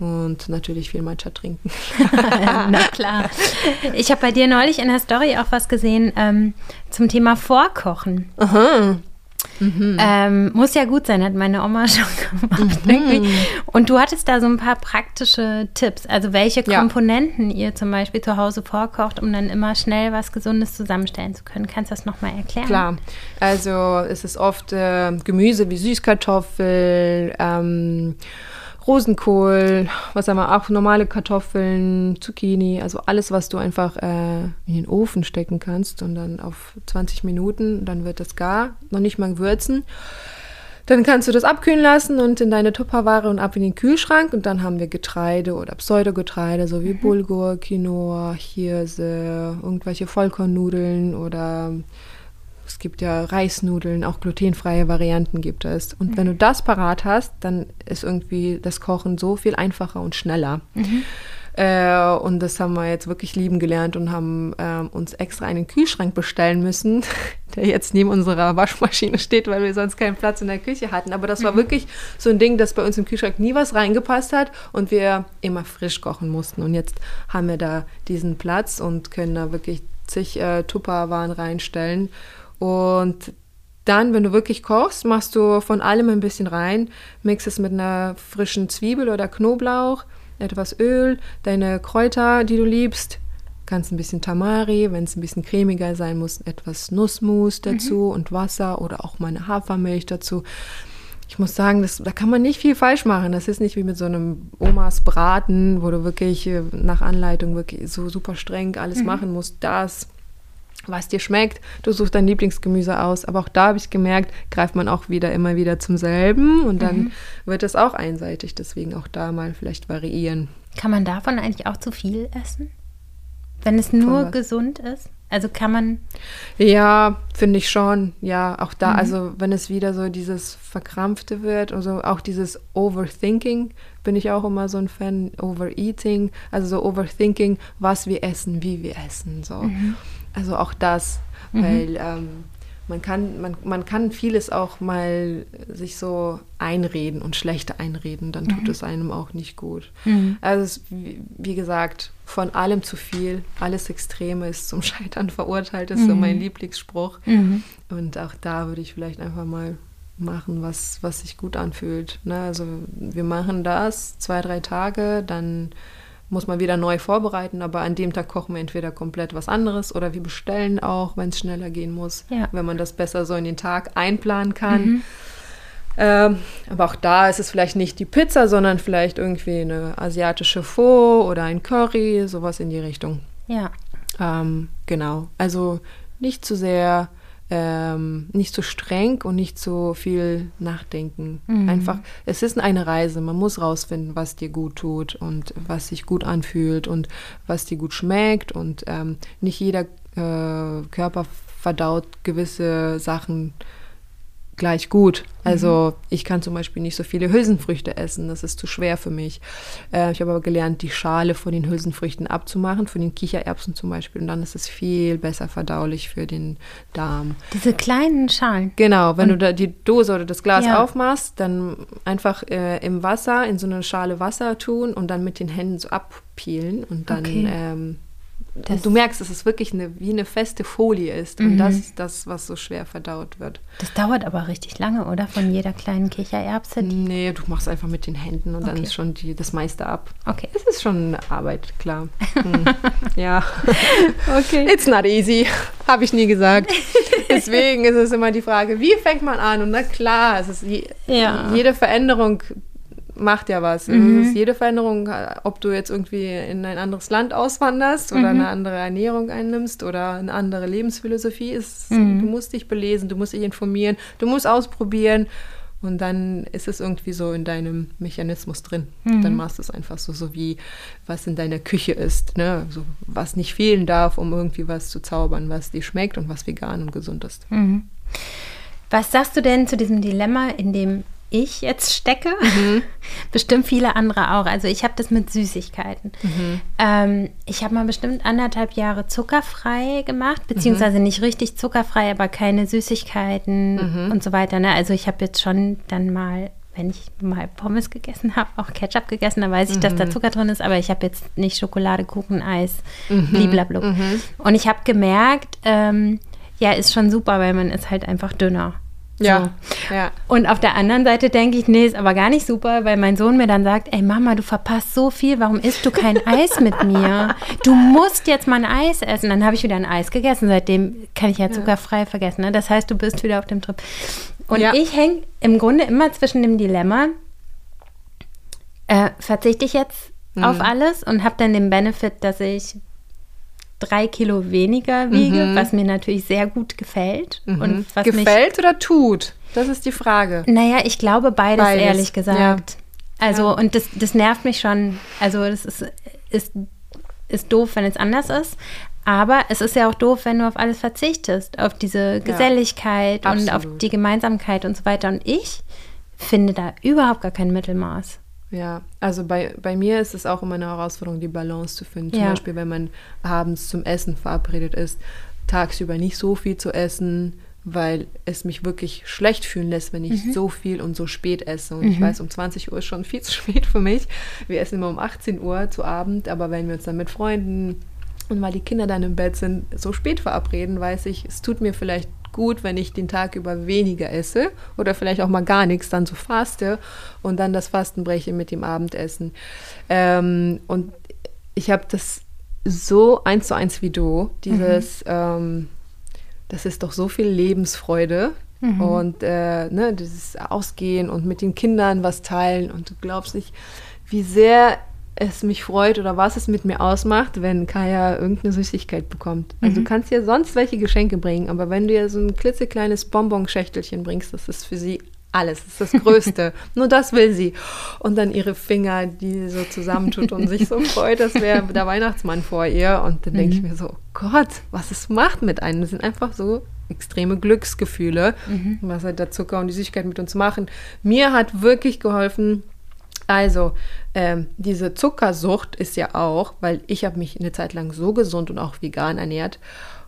Und natürlich viel Matcha trinken. Na klar. Ich habe bei dir neulich in der Story auch was gesehen ähm, zum Thema Vorkochen. Aha. Mhm. Ähm, muss ja gut sein, hat meine Oma schon gemacht. Mhm. Und du hattest da so ein paar praktische Tipps. Also welche Komponenten ja. ihr zum Beispiel zu Hause vorkocht, um dann immer schnell was Gesundes zusammenstellen zu können. Kannst du das nochmal erklären? Klar. Also es ist oft äh, Gemüse wie Süßkartoffel, ähm, Rosenkohl, was haben wir, auch normale Kartoffeln, Zucchini, also alles, was du einfach äh, in den Ofen stecken kannst und dann auf 20 Minuten, dann wird das gar, noch nicht mal würzen. Dann kannst du das abkühlen lassen und in deine Tupperware und ab in den Kühlschrank. Und dann haben wir Getreide oder Pseudogetreide, so wie mhm. Bulgur, Quinoa, Hirse, irgendwelche Vollkornnudeln oder es gibt ja Reisnudeln, auch glutenfreie Varianten gibt es. Und mhm. wenn du das parat hast, dann ist irgendwie das Kochen so viel einfacher und schneller. Mhm. Äh, und das haben wir jetzt wirklich lieben gelernt und haben äh, uns extra einen Kühlschrank bestellen müssen, der jetzt neben unserer Waschmaschine steht, weil wir sonst keinen Platz in der Küche hatten. Aber das war mhm. wirklich so ein Ding, dass bei uns im Kühlschrank nie was reingepasst hat und wir immer frisch kochen mussten. Und jetzt haben wir da diesen Platz und können da wirklich zig äh, Tupperwaren reinstellen und dann, wenn du wirklich kochst, machst du von allem ein bisschen rein, mix es mit einer frischen Zwiebel oder Knoblauch, etwas Öl, deine Kräuter, die du liebst, kannst ein bisschen Tamari, wenn es ein bisschen cremiger sein muss, etwas Nussmus dazu mhm. und Wasser oder auch mal eine Hafermilch dazu. Ich muss sagen, das, da kann man nicht viel falsch machen. Das ist nicht wie mit so einem Omas Braten, wo du wirklich äh, nach Anleitung wirklich so super streng alles mhm. machen musst. Das was dir schmeckt. Du suchst dein Lieblingsgemüse aus. Aber auch da habe ich gemerkt, greift man auch wieder immer wieder zum selben und dann mhm. wird es auch einseitig. Deswegen auch da mal vielleicht variieren. Kann man davon eigentlich auch zu viel essen? Wenn es nur gesund ist? Also kann man. Ja, finde ich schon. Ja, auch da, mhm. also wenn es wieder so dieses Verkrampfte wird, also auch dieses Overthinking, bin ich auch immer so ein Fan. Overeating, also so Overthinking, was wir essen, wie wir essen. So. Mhm. Also auch das, mhm. weil ähm, man kann, man, man kann vieles auch mal sich so einreden und schlechte einreden, dann tut mhm. es einem auch nicht gut. Mhm. Also es, wie, wie, gesagt, von allem zu viel, alles Extreme ist zum Scheitern verurteilt, ist so mein mhm. Lieblingsspruch. Mhm. Und auch da würde ich vielleicht einfach mal machen, was, was sich gut anfühlt. Ne? Also wir machen das zwei, drei Tage, dann muss man wieder neu vorbereiten, aber an dem Tag kochen wir entweder komplett was anderes oder wir bestellen auch, wenn es schneller gehen muss, Ja. wenn man das besser so in den Tag einplanen kann. Ähm, aber auch da ist es vielleicht nicht die Pizza, sondern vielleicht irgendwie eine asiatische Pho oder ein Curry, sowas in die Richtung. Ja. Ähm, genau. Also nicht zu sehr, ähm, nicht zu streng und nicht zu viel nachdenken. Einfach, es ist eine Reise. Man muss rausfinden, was dir gut tut und was sich gut anfühlt und was dir gut schmeckt. Und ähm, nicht jeder äh, Körper verdaut gewisse Sachen gleich gut. Also ich kann zum Beispiel nicht so viele Hülsenfrüchte essen, das ist zu schwer für mich. Äh, ich habe aber gelernt, die Schale von den Hülsenfrüchten abzumachen, von den Kichererbsen zum Beispiel, und dann ist es viel besser verdaulich für den Darm. Diese kleinen Schalen. Genau, wenn du da die Dose oder das Glas Ja. aufmachst, dann einfach äh, im Wasser, in so eine Schale Wasser tun und dann mit den Händen so abpeelen und dann Okay. ähm, Das- du merkst, dass es wirklich eine, wie eine feste Folie ist. Und das ist das, was so schwer verdaut wird. Das dauert aber richtig lange, oder? Von jeder kleinen Kichererbse. Nee, du machst einfach mit den Händen und dann Okay. ist schon die, das meiste ab. Okay. Es ist schon eine Arbeit, klar. Hm. ja. Okay. It's not easy, habe ich nie gesagt. Deswegen ist es immer die Frage, wie fängt man an? Und na klar, es ist je, Ja. jede Veränderung macht ja was. Mhm. Es ist jede Veränderung, ob du jetzt irgendwie in ein anderes Land auswanderst oder Mhm. eine andere Ernährung einnimmst oder eine andere Lebensphilosophie ist, Mhm. du musst dich belesen, du musst dich informieren, du musst ausprobieren und dann ist es irgendwie so in deinem Mechanismus drin. Mhm. Dann machst du es einfach so, so wie was in deiner Küche ist, ne? so, was nicht fehlen darf, um irgendwie was zu zaubern, was dir schmeckt und was vegan und gesund ist. Mhm. Was sagst du denn zu diesem Dilemma, in dem ich jetzt stecke? bestimmt viele andere auch. Also ich habe das mit Süßigkeiten. Ähm, ich habe mal bestimmt anderthalb Jahre zuckerfrei gemacht, beziehungsweise nicht richtig zuckerfrei, aber keine Süßigkeiten und so weiter. Ne? Also ich habe jetzt schon dann mal wenn ich mal Pommes gegessen habe, auch Ketchup gegessen, dann weiß ich, dass da Zucker drin ist, aber ich habe jetzt nicht Schokolade, Kuchen, Eis, bliblablub. Und ich habe gemerkt, ähm, ja, ist schon super, weil man ist halt einfach dünner. Ja, ja. Und auf der anderen Seite denke ich, nee, ist aber gar nicht super, weil mein Sohn mir dann sagt, ey Mama, du verpasst so viel, warum isst du kein Eis mit mir? Du musst jetzt mal ein Eis essen. Dann habe ich wieder ein Eis gegessen. Seitdem kann ich ja zuckerfrei vergessen. Ne? Das heißt, du bist wieder auf dem Trip. Und Ja. ich hänge im Grunde immer zwischen dem Dilemma, äh, verzichte ich jetzt auf alles und habe dann den Benefit, dass ich drei Kilo weniger wiege, was mir natürlich sehr gut gefällt. Und was mich Gefällt oder tut? Das ist die Frage. naja, ich glaube beides, Beides, ehrlich gesagt. Also, Ja. und das, das nervt mich schon. Also, das ist, ist, ist doof, wenn es anders ist. Aber es ist ja auch doof, wenn du auf alles verzichtest. Auf diese Geselligkeit und auf die Gemeinsamkeit und so weiter. Und ich finde da überhaupt gar kein Mittelmaß. Ja, also bei, bei mir ist es auch immer eine Herausforderung, die Balance zu finden. Zum Ja. Beispiel, wenn man abends zum Essen verabredet ist, tagsüber nicht so viel zu essen, weil es mich wirklich schlecht fühlen lässt, wenn ich so viel und so spät esse. Und ich weiß, um 20 Uhr ist schon viel zu spät für mich. Wir essen immer um 18 Uhr zu Abend, aber wenn wir uns dann mit Freunden und weil die Kinder dann im Bett sind, so spät verabreden, weiß ich, es tut mir vielleicht gut, wenn ich den Tag über weniger esse oder vielleicht auch mal gar nichts, dann so faste und dann das Fasten breche mit dem Abendessen. Ähm, und ich habe das so eins zu eins wie du, dieses, ähm, das ist doch so viel Lebensfreude. Und äh, ne, dieses Ausgehen und mit den Kindern was teilen und du glaubst nicht, wie sehr es mich freut oder was es mit mir ausmacht, wenn Kaya irgendeine Süßigkeit bekommt. Also du kannst ihr sonst welche Geschenke bringen, aber wenn du ihr so ein klitzekleines Bonbonschächtelchen bringst, das ist für sie alles, das ist das Größte. Nur das will sie. Und dann ihre Finger, die sie so zusammentut und sich so freut, das wäre der Weihnachtsmann vor ihr. Und dann denke ich mir so, Gott, was es macht mit einem. Das sind einfach so extreme Glücksgefühle, was halt der Zucker und die Süßigkeit mit uns machen. Mir hat wirklich geholfen, also, ähm, diese Zuckersucht ist ja auch, weil ich habe mich eine Zeit lang so gesund und auch vegan ernährt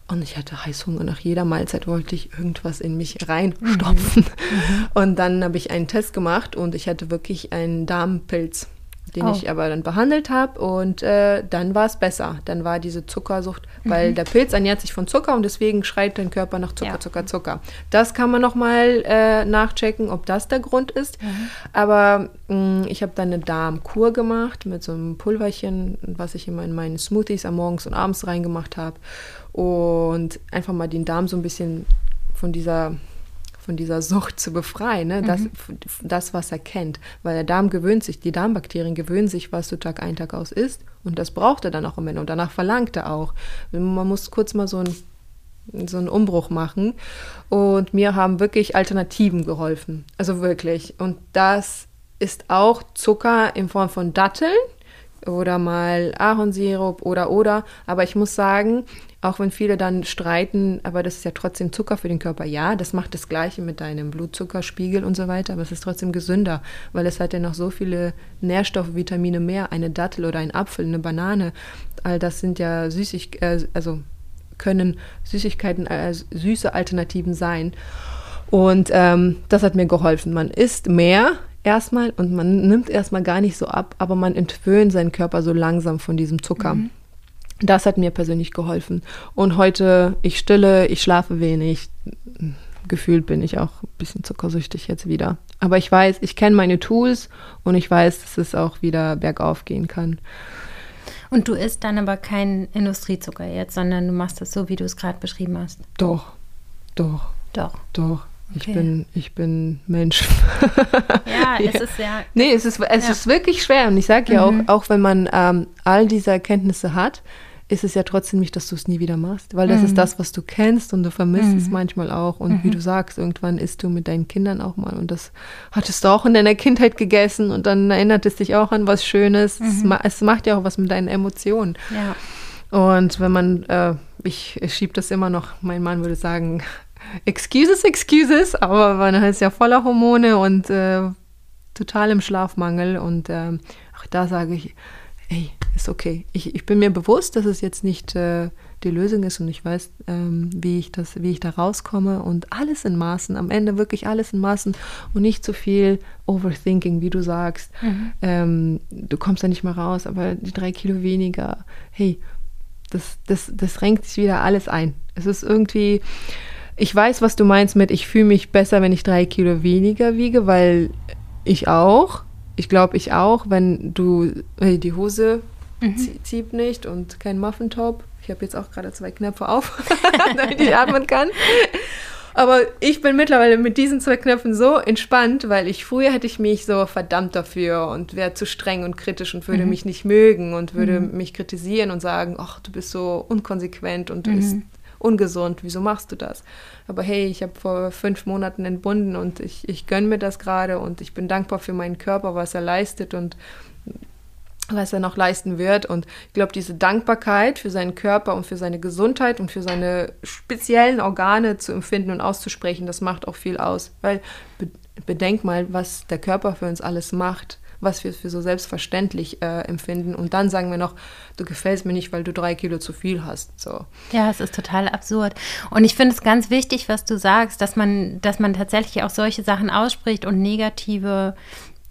und ich hatte Heißhunger. Nach jeder Mahlzeit wollte ich irgendwas in mich reinstopfen. Und dann habe ich einen Test gemacht und ich hatte wirklich einen Darmpilz. Den Oh. ich aber dann behandelt habe und äh, dann war es besser. Dann war diese Zuckersucht, weil der Pilz ernährt sich von Zucker und deswegen schreit dein Körper nach Zucker, Ja. Zucker, Zucker. Das kann man nochmal äh, nachchecken, ob das der Grund ist. Aber mh, ich habe dann eine Darmkur gemacht mit so einem Pulverchen, was ich immer in meinen Smoothies am Morgens und abends reingemacht habe und einfach mal den Darm so ein bisschen von dieser von dieser Sucht zu befreien, ne? das, das, was er kennt. Weil der Darm gewöhnt sich, die Darmbakterien gewöhnen sich, was du Tag ein, Tag aus isst. Und das braucht er dann auch im Ende. Und danach verlangt er auch. Man muss kurz mal so ein so einen Umbruch machen. Und mir haben wirklich Alternativen geholfen. Also wirklich. Und das ist auch Zucker in Form von Datteln oder mal Ahornsirup oder oder. Aber ich muss sagen, auch wenn viele dann streiten, aber das ist ja trotzdem Zucker für den Körper. Ja, das macht das Gleiche mit deinem Blutzuckerspiegel und so weiter, aber es ist trotzdem gesünder, weil es hat ja noch so viele Nährstoffe, Vitamine mehr. Eine Dattel oder ein Apfel, eine Banane, all das sind ja süßig, äh, also können Süßigkeiten, äh, süße Alternativen sein. Und ähm, das hat mir geholfen. Man isst mehr erstmal und man nimmt erstmal gar nicht so ab, aber man entwöhnt seinen Körper so langsam von diesem Zucker. Das hat mir persönlich geholfen. Und heute, ich stille, ich schlafe wenig. Gefühlt bin ich auch ein bisschen zuckersüchtig jetzt wieder. Aber ich weiß, ich kenne meine Tools und ich weiß, dass es auch wieder bergauf gehen kann. Und du isst dann aber keinen Industriezucker jetzt, sondern du machst das so, wie du es gerade beschrieben hast. Doch, doch, Doch. doch. Ich Okay. bin, ich bin Mensch. Ja, es Ja. ist ja. Nee, es ist, es Ja. ist wirklich schwer. Und ich sage ja Mhm. auch, auch wenn man ähm, all diese Erkenntnisse hat, ist es ja trotzdem nicht, dass du es nie wieder machst. Weil das Mhm. ist das, was du kennst und du vermisst es manchmal auch. Und wie du sagst, irgendwann isst du mit deinen Kindern auch mal. Und das hattest du auch in deiner Kindheit gegessen und dann erinnert es dich auch an was Schönes. Es, ma es macht ja auch was mit deinen Emotionen. Ja. Und wenn man, äh, ich, ich schiebe das immer noch, mein Mann würde sagen, excuses, excuses, aber man ist ja voller Hormone und äh, total im Schlafmangel. Und ähm, auch da sage ich, ey, ist okay. Ich, ich bin mir bewusst, dass es jetzt nicht äh, die Lösung ist und ich weiß, ähm, wie ich das, wie ich da rauskomme und alles in Maßen, am Ende wirklich alles in Maßen und nicht zu viel Overthinking, wie du sagst. Ähm, du kommst da nicht mal raus, aber die drei Kilo weniger, hey, das, das, das renkt sich wieder alles ein. Es ist irgendwie, ich weiß, was du meinst mit, ich fühle mich besser, wenn ich drei Kilo weniger wiege, weil ich auch, ich glaube, ich auch, wenn du hey, die Hose zie- zieht nicht und kein Muffintop. Ich habe jetzt auch gerade zwei Knöpfe auf, damit ich atmen kann. Aber ich bin mittlerweile mit diesen zwei Knöpfen so entspannt, weil ich früher hätte ich mich so verdammt dafür und wäre zu streng und kritisch und würde mich nicht mögen und würde mich kritisieren und sagen, ach, du bist so unkonsequent und du bist ungesund, wieso machst du das? Aber hey, ich habe vor fünf Monaten entbunden und ich, ich gönne mir das gerade und ich bin dankbar für meinen Körper, was er leistet und was er noch leisten wird. Und ich glaube, diese Dankbarkeit für seinen Körper und für seine Gesundheit und für seine speziellen Organe zu empfinden und auszusprechen, das macht auch viel aus. Weil be bedenk mal, was der Körper für uns alles macht, was wir für so selbstverständlich äh, empfinden. Und dann sagen wir noch, du gefällst mir nicht, weil du drei Kilo zu viel hast. So. Ja, es ist total absurd. Und ich finde es ganz wichtig, was du sagst, dass man, dass man tatsächlich auch solche Sachen ausspricht und negative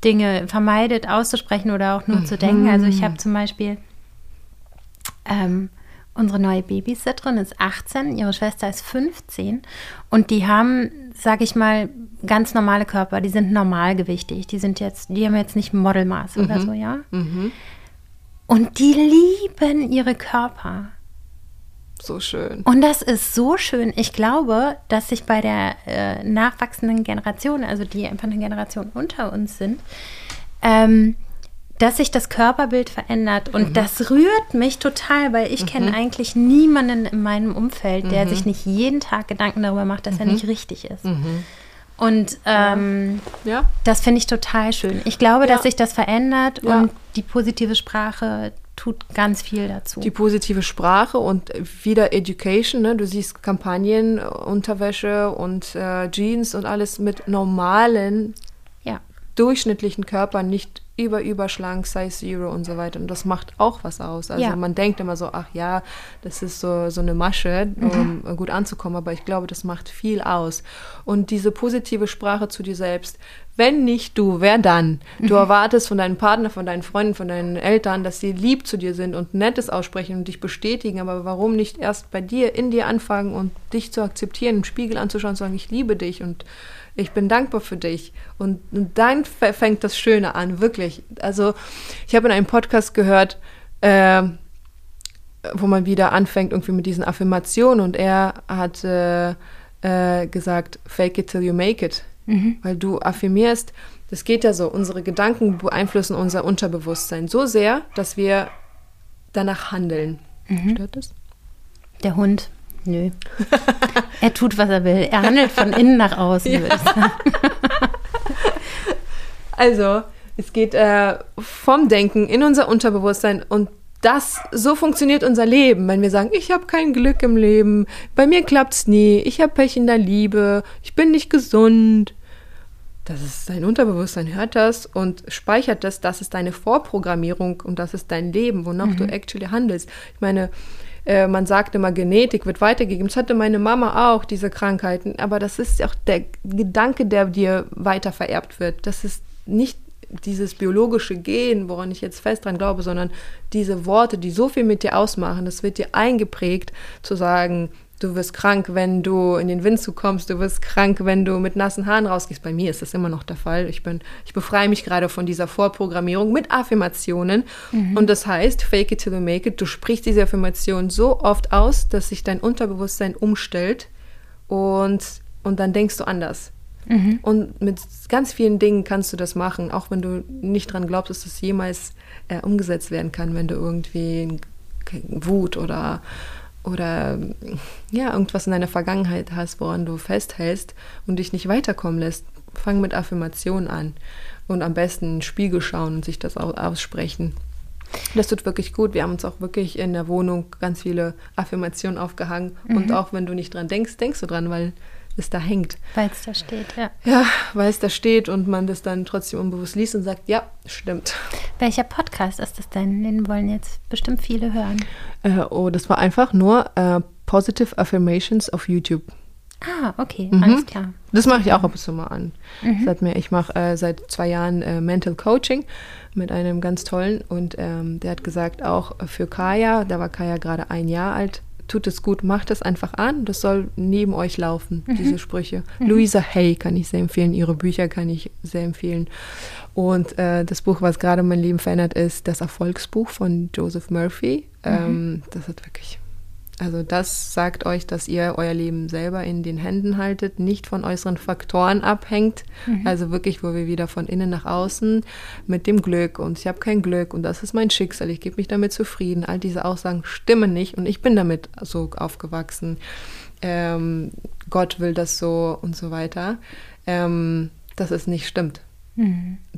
Dinge vermeidet auszusprechen oder auch nur zu denken. Also ich habe zum Beispiel ähm, unsere neue Babysitterin ist 18, ihre Schwester ist 15 und die haben, sag ich mal, ganz normale Körper. Die sind normalgewichtig. Die sind jetzt, die haben jetzt nicht Modelmaß oder so, ja. Und die lieben ihre Körper. So schön. Und das ist so schön. Ich glaube, dass sich bei der äh, nachwachsenden Generation, also die einfach eine Generation unter uns sind, ähm, dass sich das Körperbild verändert. Und das rührt mich total, weil ich kenne eigentlich niemanden in meinem Umfeld, der sich nicht jeden Tag Gedanken darüber macht, dass er nicht richtig ist. Und ähm, Ja, das finde ich total schön. Ich glaube, Ja. dass sich das verändert Ja. und die positive Sprache tut ganz viel dazu. die positive Sprache und wieder Education. Ne? Du siehst Kampagnen, äh, Unterwäsche und äh, Jeans und alles mit normalen ja. durchschnittlichen Körper nicht über überschlank, Size Zero und so weiter. Und das macht auch was aus. Also Ja. man denkt immer so, ach ja, das ist so, so eine Masche, um Mhm. gut anzukommen, aber ich glaube, das macht viel aus. Und diese positive Sprache zu dir selbst, wenn nicht du, wer dann? Mhm. Du erwartest von deinem Partner, von deinen Freunden, von deinen Eltern, dass sie lieb zu dir sind und Nettes aussprechen und dich bestätigen, aber warum nicht erst bei dir, in dir anfangen und dich zu akzeptieren, im Spiegel anzuschauen und zu sagen, ich liebe dich und ich bin dankbar für dich. Und, und dann fängt das Schöne an, wirklich. Also ich habe in einem Podcast gehört, äh, wo man wieder anfängt irgendwie mit diesen Affirmationen und er hat äh, äh, gesagt, fake it till you make it. Weil du affirmierst, das geht ja so, unsere Gedanken beeinflussen unser Unterbewusstsein so sehr, dass wir danach handeln. Stört das? Der Hund. Nö. er tut, was er will. Er handelt von innen nach außen, würde ich sagen. Also, es geht äh, vom Denken in unser Unterbewusstsein und das, so funktioniert unser Leben. Wenn wir sagen, ich habe kein Glück im Leben, bei mir klappt's nie, ich habe Pech in der Liebe, ich bin nicht gesund. Das ist dein Unterbewusstsein, hört das und speichert das. Das ist deine Vorprogrammierung und das ist dein Leben, wonach du actually handelst. Ich meine, äh, man sagt immer, Genetik wird weitergegeben. Das hatte meine Mama auch, diese Krankheiten. Aber das ist auch der Gedanke, der dir weiter vererbt wird. Das ist nicht dieses biologische Gen, woran ich jetzt fest dran glaube, sondern diese Worte, die so viel mit dir ausmachen, das wird dir eingeprägt, zu sagen, du wirst krank, wenn du in den Windzug kommst, du wirst krank, wenn du mit nassen Haaren rausgehst. Bei mir ist das immer noch der Fall. Ich bin, ich befreie mich gerade von dieser Vorprogrammierung mit Affirmationen. Und das heißt, fake it till you make it. Du sprichst diese Affirmation so oft aus, dass sich dein Unterbewusstsein umstellt und, und dann denkst du anders. Und mit ganz vielen Dingen kannst du das machen, auch wenn du nicht dran glaubst, dass das jemals äh, umgesetzt werden kann, wenn du irgendwie Wut oder, oder ja, irgendwas in deiner Vergangenheit hast, woran du festhältst und dich nicht weiterkommen lässt. Fang mit Affirmationen an und am besten in den Spiegel schauen und sich das au- aussprechen. Das tut wirklich gut. Wir haben uns auch wirklich in der Wohnung ganz viele Affirmationen aufgehangen. Und auch wenn du nicht dran denkst, denkst du dran, weil es da hängt. Weil es da steht, ja. Ja, weil es da steht und man das dann trotzdem unbewusst liest und sagt, ja, stimmt. Welcher Podcast ist das denn? Den wollen jetzt bestimmt viele hören. Äh, oh, das war einfach nur äh, Positive Affirmations auf YouTube. Ah, okay, Mhm. alles klar. Das mache ich auch ab und zu mal an. Das hat mir, ich mache äh, seit zwei Jahren äh, Mental Coaching mit einem ganz tollen und ähm, der hat gesagt, auch für Kaya, da war Kaya gerade ein Jahr alt, tut es gut, macht es einfach an, das soll neben euch laufen, diese Sprüche. Louisa Hay kann ich sehr empfehlen, ihre Bücher kann ich sehr empfehlen. Und äh, das Buch, was gerade mein Leben verändert, ist das Erfolgsbuch von Joseph Murphy. Ähm, das hat wirklich also das sagt euch, dass ihr euer Leben selber in den Händen haltet, nicht von äußeren Faktoren abhängt. Also wirklich, wo wir wieder von innen nach außen mit dem Glück und ich habe kein Glück und das ist mein Schicksal, ich gebe mich damit zufrieden. All diese Aussagen stimmen nicht und ich bin damit so aufgewachsen. Ähm, Gott will das so und so weiter. Ähm, dass es nicht stimmt.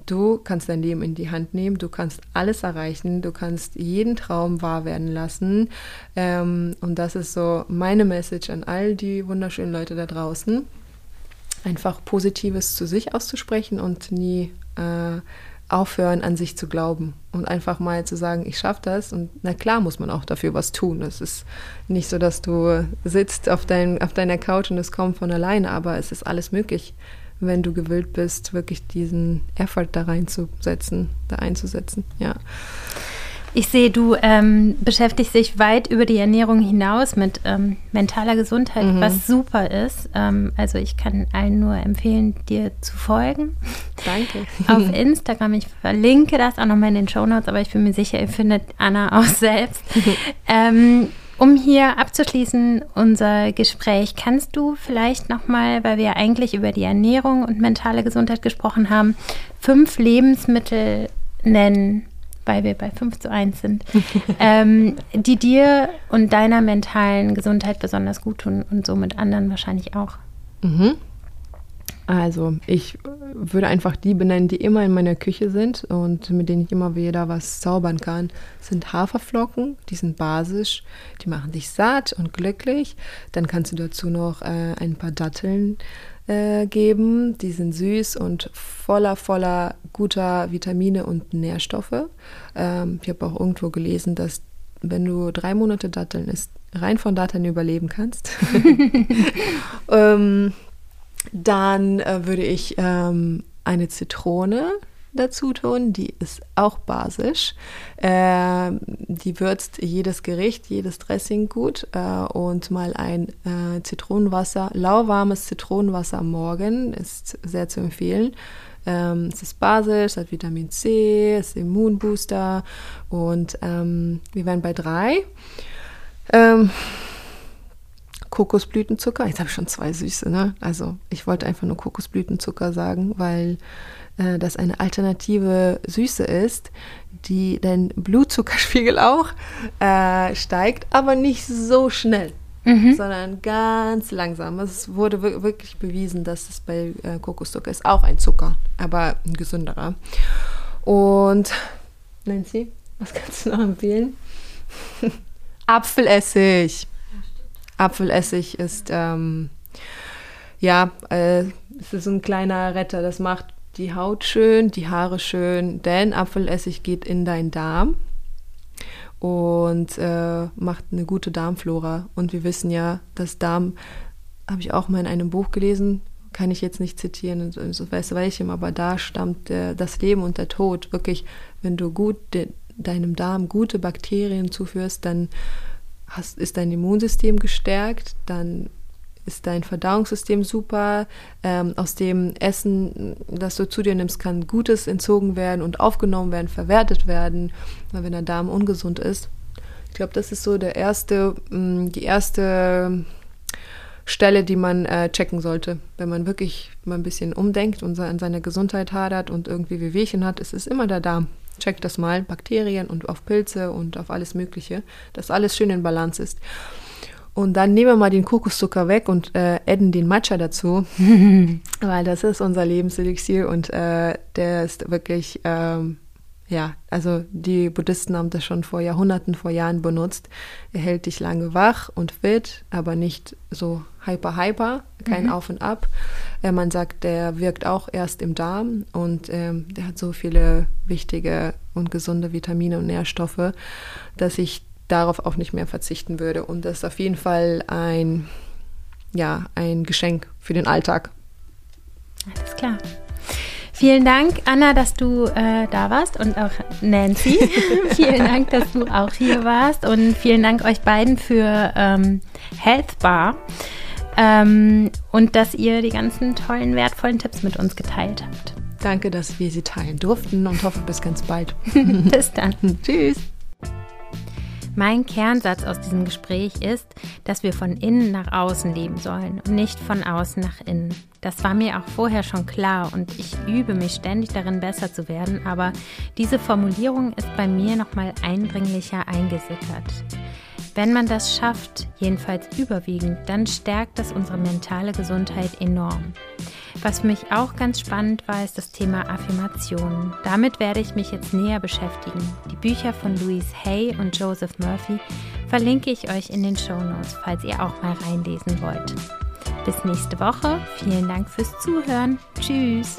Du kannst dein Leben in die Hand nehmen, du kannst alles erreichen, du kannst jeden Traum wahr werden lassen. Ähm, und das ist so meine Message an all die wunderschönen Leute da draußen. Einfach Positives zu sich auszusprechen und nie äh, aufhören, an sich zu glauben. Und einfach mal zu sagen, ich schaffe das. Und na klar muss man auch dafür was tun. Es ist nicht so, dass du sitzt auf, dein, auf deiner Couch und es kommt von alleine, aber es ist alles möglich wenn du gewillt bist, wirklich diesen Effort da reinzusetzen, da einzusetzen, ja. Ich sehe, du ähm, beschäftigst dich weit über die Ernährung hinaus mit ähm, mentaler Gesundheit, Mhm. was super ist. Ähm, also ich kann allen nur empfehlen, dir zu folgen. Danke. Auf Instagram, ich verlinke das auch nochmal in den Show Notes, aber ich bin mir sicher, ihr findet Anna auch selbst. um hier abzuschließen, unser Gespräch, kannst du vielleicht nochmal, weil wir eigentlich über die Ernährung und mentale Gesundheit gesprochen haben, fünf Lebensmittel nennen, weil wir bei 5 zu 1 sind, ähm, die dir und deiner mentalen Gesundheit besonders gut tun und somit anderen wahrscheinlich auch. Mhm. Also, ich würde einfach die benennen, die immer in meiner Küche sind und mit denen ich immer wieder was zaubern kann. Das sind Haferflocken, die sind basisch, die machen dich satt und glücklich. Dann kannst du dazu noch äh, ein paar Datteln äh, geben. Die sind süß und voller, voller guter Vitamine und Nährstoffe. Ähm, ich habe auch irgendwo gelesen, dass wenn du drei Monate Datteln isst, rein von Datteln überleben kannst, ähm, dann äh, würde ich ähm, eine Zitrone dazu tun, die ist auch basisch. Äh, die würzt jedes Gericht, jedes Dressing gut äh, und mal ein äh, Zitronenwasser, lauwarmes Zitronenwasser am Morgen ist sehr zu empfehlen. Ähm, es ist basisch, es hat Vitamin C, es ist Immunbooster und ähm, wir wären bei drei. Ähm, Kokosblütenzucker. Jetzt habe ich schon zwei Süße, ne? Also ich wollte einfach nur Kokosblütenzucker sagen, weil äh, das eine alternative Süße ist, die dein Blutzuckerspiegel auch äh, steigt, aber nicht so schnell. Mhm. sondern ganz langsam. Es wurde wirklich bewiesen, dass es bei äh, Kokoszucker ist auch ein Zucker, aber ein gesünderer. Und Nancy, was kannst du noch empfehlen? Apfelessig. Apfelessig ist ähm, ja, äh, es ist ein kleiner Retter. Das macht die Haut schön, die Haare schön, denn Apfelessig geht in deinen Darm und äh, macht eine gute Darmflora. Und wir wissen ja, dass Darm, habe ich auch mal in einem Buch gelesen, kann ich jetzt nicht zitieren, so weiß welchem, aber da stammt äh, das Leben und der Tod. Wirklich, wenn du gut de, deinem Darm gute Bakterien zuführst, dann hast, ist dein Immunsystem gestärkt, dann ist dein Verdauungssystem super. Ähm, aus dem Essen, das du zu dir nimmst, kann Gutes entzogen werden und aufgenommen werden, verwertet werden, weil wenn der Darm ungesund ist. Ich glaube, das ist so der erste, mm, die erste Stelle, die man äh, checken sollte, wenn man wirklich mal ein bisschen umdenkt und an seiner Gesundheit hadert und irgendwie Wehwehchen hat. Es ist immer der Darm. Check das mal, Bakterien und auf Pilze und auf alles Mögliche, dass alles schön in Balance ist. Und dann nehmen wir mal den Kokoszucker weg und äh, adden den Matcha dazu, weil das ist unser Lebenselixier und äh, der ist wirklich, ähm, ja, also die Buddhisten haben das schon vor Jahrhunderten, vor Jahren benutzt. Er hält dich lange wach und fit, aber nicht so hyper, hyper, kein mhm. Auf und Ab. Äh, man sagt, der wirkt auch erst im Darm und ähm, der hat so viele wichtige und gesunde Vitamine und Nährstoffe, dass ich darauf auch nicht mehr verzichten würde. Und das ist auf jeden Fall ein, ja, ein Geschenk für den Alltag. Alles klar. Vielen Dank, Anna, dass du äh, da warst und auch Nancy. vielen Dank, dass du auch hier warst und vielen Dank euch beiden für ähm, Health Bar ähm, und dass ihr die ganzen tollen, wertvollen Tipps mit uns geteilt habt. Danke, dass wir sie teilen durften und hoffe bis ganz bald. bis dann. Tschüss. Mein Kernsatz aus diesem Gespräch ist, dass wir von innen nach außen leben sollen und nicht von außen nach innen. Das war mir auch vorher schon klar und ich übe mich ständig darin, besser zu werden, aber diese Formulierung ist bei mir nochmal eindringlicher eingesickert. Wenn man das schafft, jedenfalls überwiegend, dann stärkt das unsere mentale Gesundheit enorm. Was für mich auch ganz spannend war, ist das Thema Affirmationen. Damit werde ich mich jetzt näher beschäftigen. Die Bücher von Louise Hay und Joseph Murphy verlinke ich euch in den Show Notes, falls ihr auch mal reinlesen wollt. Bis nächste Woche. Vielen Dank fürs Zuhören. Tschüss.